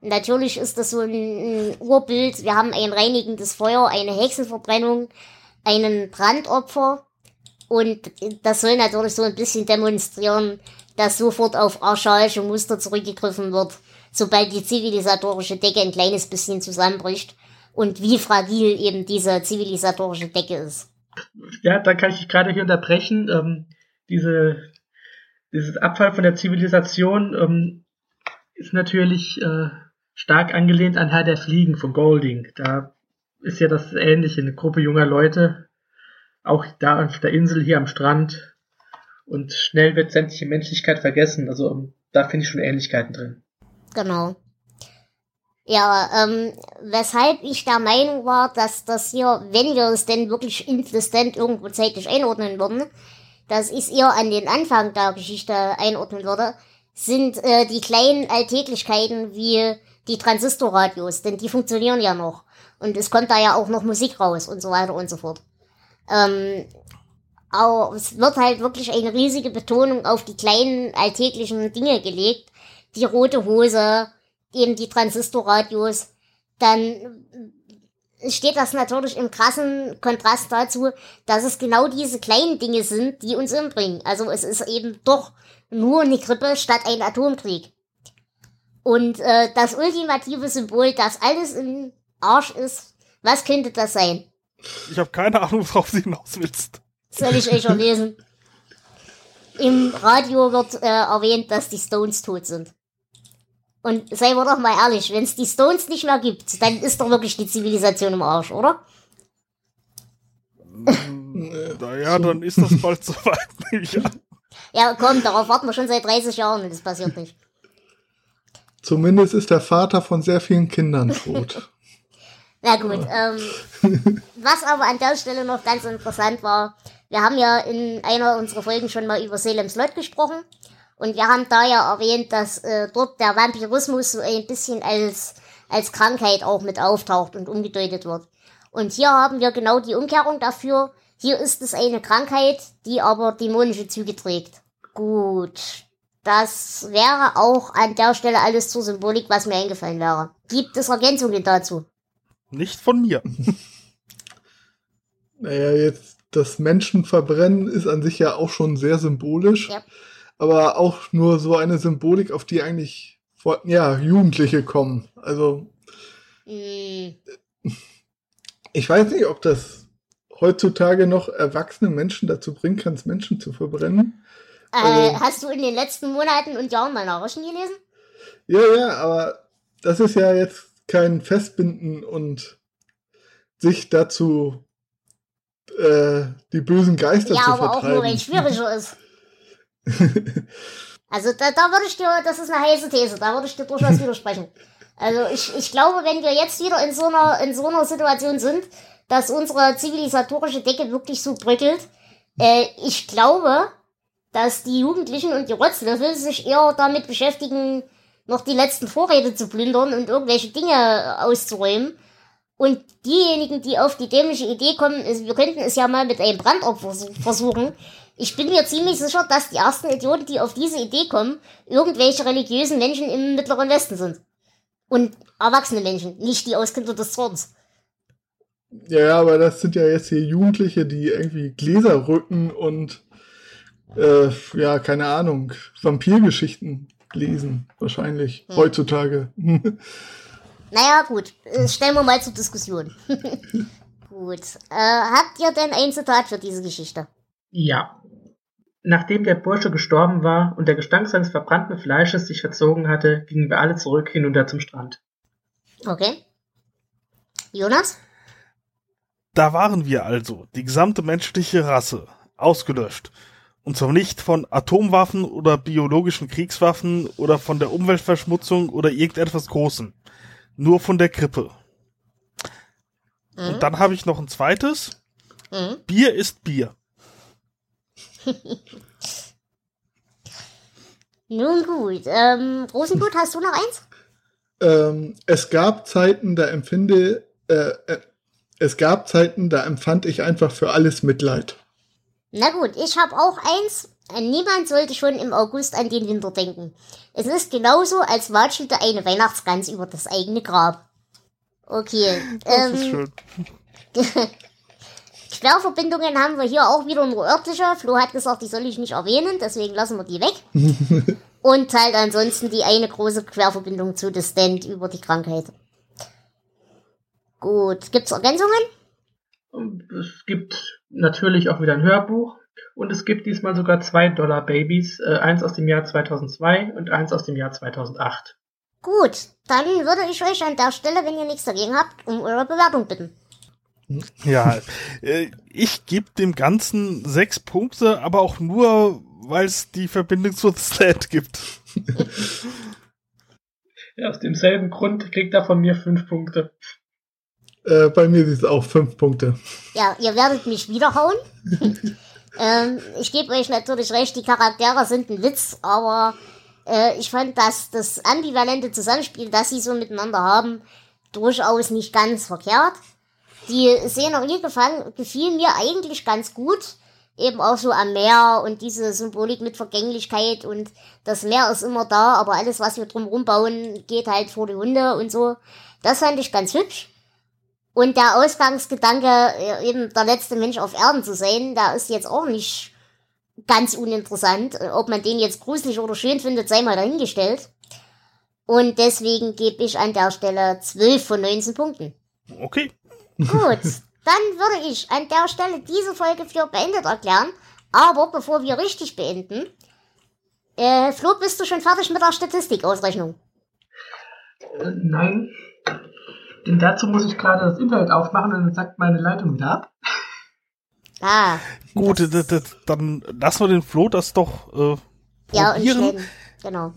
Natürlich ist das so ein, ein Urbild. Wir haben ein reinigendes Feuer, eine Hexenverbrennung, einen Brandopfer. Und das soll natürlich so ein bisschen demonstrieren, dass sofort auf archaische Muster zurückgegriffen wird, sobald die zivilisatorische Decke ein kleines bisschen zusammenbricht. Und wie fragil eben diese zivilisatorische Decke ist. Ja, da kann ich dich gerade hier unterbrechen. Ähm, diese, dieses Abfall von der Zivilisation ähm, ist natürlich äh, stark angelehnt an Herr der Fliegen von Golding. Da ist ja das ähnliche, eine Gruppe junger Leute, auch da auf der Insel hier am Strand. Und schnell wird sämtliche Menschlichkeit vergessen. Also ähm, da finde ich schon Ähnlichkeiten drin. Genau. Ja, ähm, weshalb ich der Meinung war, dass das hier, wenn wir es denn wirklich insistent irgendwo zeitlich einordnen würden, dass ich es eher an den Anfang der Geschichte einordnen würde, sind äh, die kleinen Alltäglichkeiten wie die Transistorradios, denn die funktionieren ja noch. Und es kommt da ja auch noch Musik raus und so weiter und so fort. Ähm, aber es wird halt wirklich eine riesige Betonung auf die kleinen alltäglichen Dinge gelegt. Die rote Hose, eben die Transistorradios, dann steht das natürlich im krassen Kontrast dazu, dass es genau diese kleinen Dinge sind, die uns umbringen. Also es ist eben doch nur eine Grippe statt ein Atomkrieg. Und äh, das ultimative Symbol, das alles im Arsch ist, was könnte das sein? Ich habe keine Ahnung, worauf du hinaus willst. Soll ich euch erlesen? Im Radio wird äh, erwähnt, dass die Stones tot sind. Und seien wir doch mal ehrlich, wenn es die Stones nicht mehr gibt, dann ist doch wirklich die Zivilisation im Arsch, oder? Naja, dann ist das bald soweit, nehme ich an. Ja, komm, darauf warten wir schon seit 30 Jahren und das passiert nicht. Zumindest ist der Vater von sehr vielen Kindern tot. Na gut, ähm, was aber an der Stelle noch ganz interessant war, wir haben ja in einer unserer Folgen schon mal über Salem's Lot gesprochen. Und wir haben da ja erwähnt, dass äh, dort der Vampirismus so ein bisschen als, als Krankheit auch mit auftaucht und umgedeutet wird. Und hier haben wir genau die Umkehrung dafür. Hier ist es eine Krankheit, die aber dämonische Züge trägt. Gut. Das wäre auch an der Stelle alles zur Symbolik, was mir eingefallen wäre. Gibt es Ergänzungen dazu? Nicht von mir. naja, jetzt das Menschenverbrennen ist an sich ja auch schon sehr symbolisch. Ja aber auch nur so eine Symbolik, auf die eigentlich ja, Jugendliche kommen. Also mm. ich weiß nicht, ob das heutzutage noch erwachsene Menschen dazu bringen kann, Menschen zu verbrennen. Äh, also, hast du in den letzten Monaten und Jahren mal Nachrichten gelesen? Ja, ja, aber das ist ja jetzt kein Festbinden und sich dazu äh, die bösen Geister ja, zu vertreiben. Ja, aber auch nur, wenn es schwieriger ist. also da, da würde ich dir, das ist eine heiße These, da würde ich dir durchaus widersprechen. Also ich, ich glaube, wenn wir jetzt wieder in so einer, in so einer Situation sind, dass unsere zivilisatorische Decke wirklich so bröckelt, äh, ich glaube, dass die Jugendlichen und die Rotzlöffel sich eher damit beschäftigen, noch die letzten Vorräte zu plündern und irgendwelche Dinge auszuräumen. Und diejenigen, die auf die dämliche Idee kommen, ist, wir könnten es ja mal mit einem Brandopfer versuchen, ich bin mir ziemlich sicher, dass die ersten Idioten, die auf diese Idee kommen, irgendwelche religiösen Menschen im Mittleren Westen sind. Und erwachsene Menschen, nicht die aus Kinder des Zorns. Ja, aber das sind ja jetzt hier Jugendliche, die irgendwie Gläser rücken und äh, ja, keine Ahnung, Vampirgeschichten lesen, wahrscheinlich, hm. heutzutage. naja, gut, äh, stellen wir mal zur Diskussion. gut. Äh, habt ihr denn ein Zitat für diese Geschichte? Ja. Nachdem der Bursche gestorben war und der Gestank seines verbrannten Fleisches sich verzogen hatte, gingen wir alle zurück hinunter zum Strand. Okay. Jonas? Da waren wir also, die gesamte menschliche Rasse, ausgelöscht. Und zwar nicht von Atomwaffen oder biologischen Kriegswaffen oder von der Umweltverschmutzung oder irgendetwas Großem. Nur von der Grippe. Mhm. Und dann habe ich noch ein zweites. Mhm. Bier ist Bier. Nun gut. Ähm, Rosenblut, hast du noch eins? Ähm, es gab Zeiten, da empfinde, äh, äh, es gab Zeiten, da empfand ich einfach für alles Mitleid. Na gut, ich habe auch eins. Niemand sollte schon im August an den Winter denken. Es ist genauso, als watschelte eine Weihnachtsgans über das eigene Grab. Okay. Das ähm, ist schön. Querverbindungen haben wir hier auch wieder nur örtliche. Flo hat gesagt, die soll ich nicht erwähnen, deswegen lassen wir die weg. Und halt ansonsten die eine große Querverbindung zu The Stand über die Krankheit. Gut, gibt's Ergänzungen? Es gibt natürlich auch wieder ein Hörbuch. Und es gibt diesmal sogar zwei Dollar Babys, äh, eins aus dem Jahr 2002 und eins aus dem Jahr 2008. Gut, dann würde ich euch an der Stelle, wenn ihr nichts dagegen habt, um eure Bewertung bitten. Ja, äh, ich gebe dem Ganzen sechs Punkte, aber auch nur, weil es die Verbindung zu The Sled gibt. Ja, aus demselben Grund kriegt er von mir fünf Punkte. Äh, bei mir sind es auch fünf Punkte. Ja, ihr werdet mich wiederhauen. ähm, ich gebe euch natürlich recht, die Charaktere sind ein Witz, aber äh, ich fand, dass das ambivalente Zusammenspiel, das sie so miteinander haben, durchaus nicht ganz verkehrt. Die Szenerie gefallen, gefiel mir eigentlich ganz gut. Eben auch so am Meer und diese Symbolik mit Vergänglichkeit und das Meer ist immer da, aber alles, was wir drumherum bauen, geht halt vor die Hunde und so. Das fand ich ganz hübsch. Und der Ausgangsgedanke, äh, eben der letzte Mensch auf Erden zu sein, da ist jetzt auch nicht ganz uninteressant. Ob man den jetzt gruselig oder schön findet, sei mal dahingestellt. Und deswegen gebe ich an der Stelle 12 von 19 Punkten. Okay. Gut, dann würde ich an der Stelle diese Folge für beendet erklären. Aber bevor wir richtig beenden, äh, Flo, bist du schon fertig mit der Statistikausrechnung? Äh, nein. Denn dazu muss ich gerade das Internet aufmachen und dann sagt meine Leitung wieder ab. Ah. Gut, dann lassen wir den Flo das doch äh, probieren. Ja, und genau.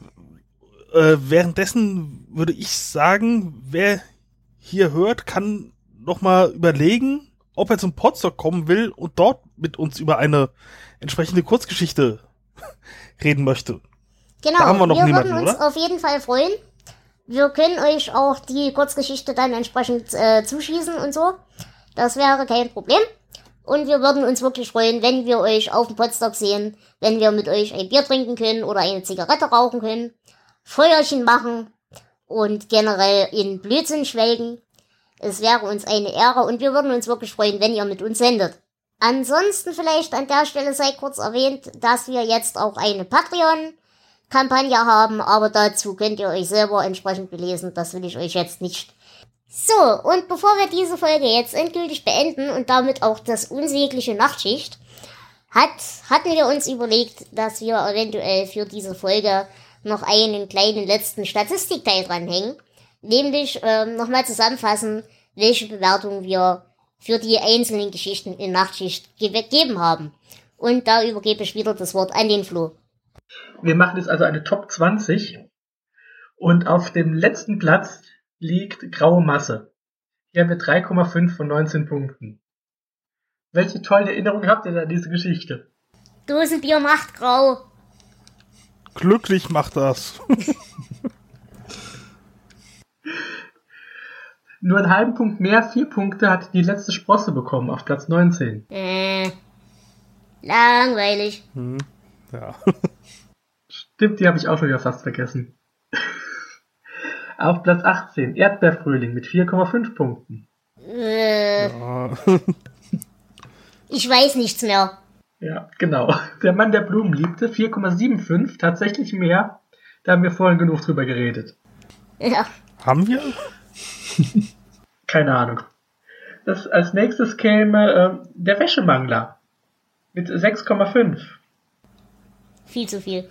Äh, währenddessen würde ich sagen, wer hier hört, kann nochmal überlegen, ob er zum Podstock kommen will und dort mit uns über eine entsprechende Kurzgeschichte reden möchte. Genau, Da haben wir noch niemanden, würden uns oder? auf jeden Fall freuen. Wir können euch auch die Kurzgeschichte dann entsprechend äh, zuschießen und so. Das wäre kein Problem. Und wir würden uns wirklich freuen, wenn wir euch auf dem Potsdok sehen, wenn wir mit euch ein Bier trinken können oder eine Zigarette rauchen können, Feuerchen machen und generell in Blödsinn schwelgen. Es wäre uns eine Ehre und wir würden uns wirklich freuen, wenn ihr mit uns sendet. Ansonsten vielleicht an der Stelle sei kurz erwähnt, dass wir jetzt auch eine Patreon-Kampagne haben, aber dazu könnt ihr euch selber entsprechend belesen. Das will ich euch jetzt nicht. So, und bevor wir diese Folge jetzt endgültig beenden und damit auch das unsägliche Nachtschicht, hat, hatten wir uns überlegt, dass wir eventuell für diese Folge noch einen kleinen letzten Statistikteil dranhängen. Nämlich ähm, nochmal zusammenfassen, welche Bewertung wir für die einzelnen Geschichten in Nachtschicht ge gegeben haben. Und da übergebe ich wieder das Wort an den Flo. Wir machen jetzt also eine Top 20 und auf dem letzten Platz liegt Graue Masse. Hier haben wir 3,5 von 19 Punkten. Welche tollen Erinnerungen habt ihr an diese Geschichte? Dosenbier macht grau. Glücklich macht das. Nur einen halben Punkt mehr, vier Punkte hat die letzte Sprosse bekommen auf Platz 19. Äh, langweilig. ja. Stimmt, die habe ich auch schon wieder fast vergessen. auf Platz 18 Erdbeerfrühling mit 4,5 Punkten. Äh, Ja. ich weiß nichts mehr. Ja, genau. Der Mann, der Blumen liebte, 4,75, tatsächlich mehr. Da haben wir vorhin genug drüber geredet. Ja, Haben wir? Keine Ahnung. Das, als nächstes käme äh, der Wäschemangler mit 6,5. viel zu viel.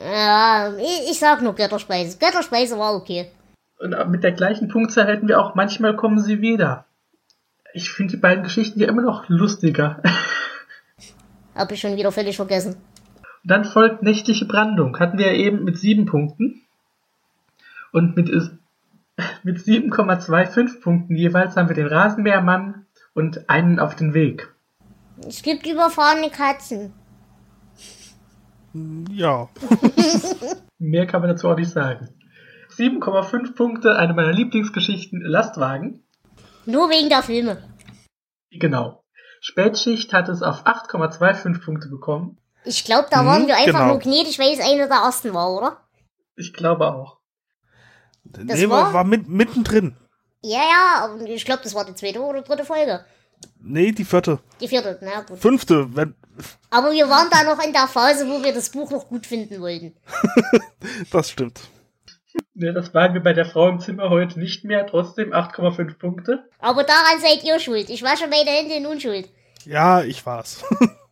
Ja, ich, ich sag nur Götterspeise. Götterspeise war okay. Und mit der gleichen Punktzahl hätten wir auch manchmal kommen sie wieder. Ich finde die beiden Geschichten ja immer noch lustiger. Hab ich schon wieder völlig vergessen. Dann folgt nächtliche Brandung. Hatten wir ja eben mit 7 Punkten. Und mit, mit 7,25 Punkten jeweils haben wir den Rasenmähermann und einen auf den Weg. Es gibt überfahrene Katzen. Ja. Mehr kann man dazu auch nicht sagen. 7,5 Punkte, eine meiner Lieblingsgeschichten, Lastwagen. Nur wegen der Filme. Genau. Spätschicht hat es auf 8,25 Punkte bekommen. Ich glaube, da waren wir einfach genau. nur gnädig, weil es eine der ersten war, oder? Ich glaube auch. nee, war- war, mit, mittendrin. Ja, ja, aber ich glaube, das war die zweite oder dritte Folge. Nee, die vierte. Die vierte, na gut. Fünfte, wenn. Aber wir waren da noch in der Phase, wo wir das Buch noch gut finden wollten. Das stimmt. Ne, das waren wir bei der Frau im Zimmer heute nicht mehr. Trotzdem 8,5 Punkte. Aber daran seid ihr schuld. Ich wasche meine Hände in Unschuld. Ja, ich war's.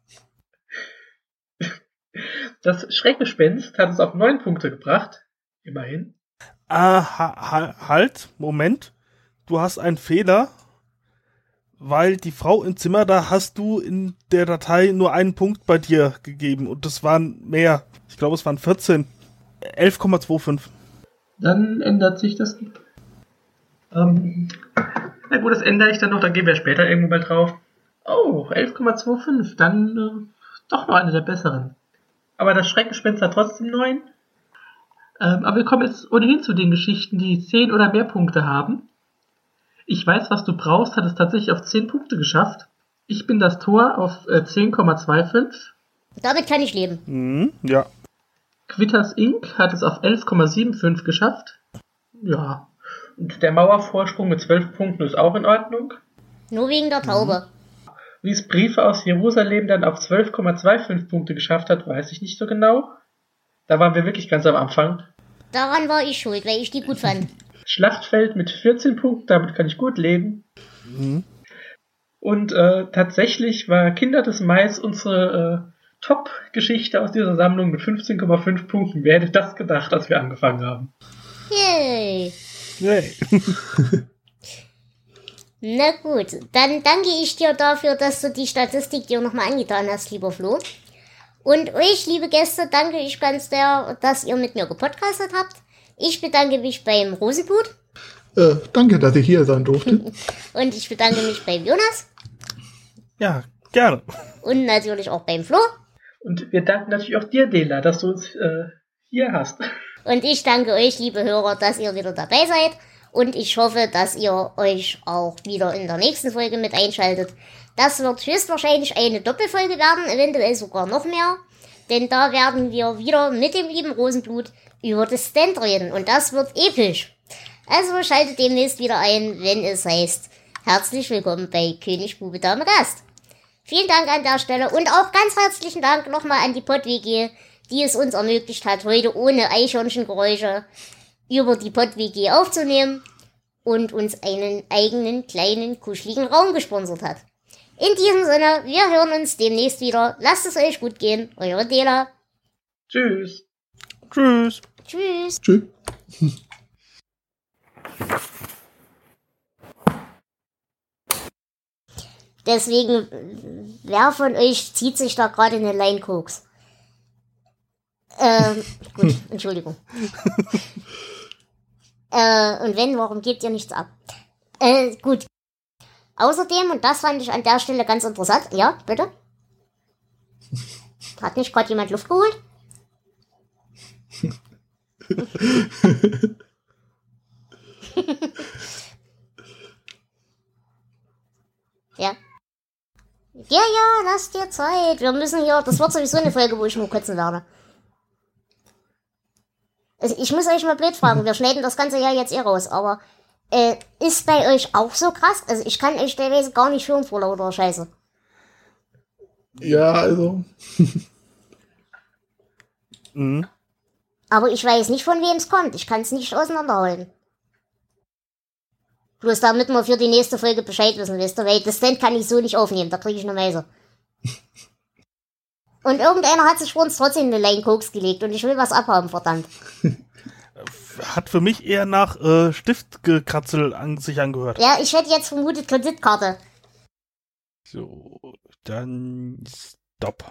Das Schreckgespenst hat es auf 9 Punkte gebracht. Immerhin. Ah, ha, ha, halt, Moment. Du hast einen Fehler, weil die Frau im Zimmer, da hast du in der Datei nur einen Punkt bei dir gegeben und das waren mehr. Ich glaube, es waren 14. 11,25. Dann ändert sich das. Ähm, na gut, das ändere ich dann noch, dann gehen wir später irgendwo mal drauf. Oh, 11,25. Dann äh, doch noch eine der besseren. Aber das Schreckgespenst hat trotzdem 9. Ähm, aber wir kommen jetzt ohnehin zu den Geschichten, die 10 oder mehr Punkte haben. Ich weiß, was du brauchst, hat es tatsächlich auf 10 Punkte geschafft. Ich bin das Tor auf äh, 10,25. Damit kann ich leben. Mhm, ja. Quitters Inc. hat es auf 11,75 geschafft. Ja. Und der Mauervorsprung mit 12 Punkten ist auch in Ordnung. Nur wegen der Taube. Wie es Briefe aus Jerusalem dann auf 12,25 Punkte geschafft hat, weiß ich nicht so genau. Da waren wir wirklich ganz am Anfang. Daran war ich schuld, weil ich die gut fand. Schlachtfeld mit 14 Punkten, damit kann ich gut leben. Mhm. Und äh, tatsächlich war Kinder des Mais unsere äh, Top-Geschichte aus dieser Sammlung mit 15,5 Punkten. Wer hätte das gedacht, als wir angefangen haben? Yay. Yay. Na gut, dann danke ich dir dafür, dass du die Statistik dir nochmal angetan hast, lieber Flo. Und euch, liebe Gäste, danke ich ganz sehr, dass ihr mit mir gepodcastet habt. Ich bedanke mich beim Rosenblut. Äh, danke, dass ich hier sein durfte. Und ich bedanke mich beim Jonas Ja, gerne. und natürlich auch beim Flo. Und wir danken natürlich auch dir, Dela, dass du uns äh, hier hast. Und ich danke euch, liebe Hörer, dass ihr wieder dabei seid. Und ich hoffe, dass ihr euch auch wieder in der nächsten Folge mit einschaltet. Das wird höchstwahrscheinlich eine Doppelfolge werden, eventuell sogar noch mehr. Denn da werden wir wieder mit dem lieben Rosenblut über das Stand reden. Und das wird episch. Also schaltet demnächst wieder ein, wenn es heißt, herzlich willkommen bei König Bube Dame Gast. Vielen Dank an der Stelle und auch ganz herzlichen Dank nochmal an die PodWG, die es uns ermöglicht hat, heute ohne Eichhörnchengeräusche über die PodWG aufzunehmen und uns einen eigenen kleinen kuscheligen Raum gesponsert hat. In diesem Sinne, wir hören uns demnächst wieder. Lasst es euch gut gehen. Eure Dela. Tschüss. Tschüss. Tschüss. Tschüss. Deswegen, wer von euch zieht sich da gerade eine Line Koks? Ähm, gut, Entschuldigung. äh, und wenn, warum gebt ihr nichts ab? Äh, gut. Außerdem, und das fand ich an der Stelle ganz interessant, ja, bitte? Hat nicht gerade jemand Luft geholt? Ja. Ja, ja, lass dir Zeit. Wir müssen hier, das wird sowieso eine Folge, wo ich nur kotzen werde. Also ich muss euch mal blöd fragen, wir schneiden das ganze Jahr jetzt eh raus, aber äh, ist bei euch auch so krass? Also ich kann euch teilweise gar nicht hören vor lauter Scheiße. Ja, also. Mhm. Aber ich weiß nicht, von wem es kommt. Ich kann es nicht auseinanderhalten. Bloß damit wir für die nächste Folge Bescheid wissen, wisst ihr, weil das Stand kann ich so nicht aufnehmen, da kriege ich eine Meise. Und irgendeiner hat sich vor uns trotzdem eine Line Koks gelegt und ich will was abhaben, verdammt. Hat für mich eher nach äh, Stiftgekratzel an sich angehört. Ja, ich hätte jetzt vermutet Kreditkarte. So, dann stopp.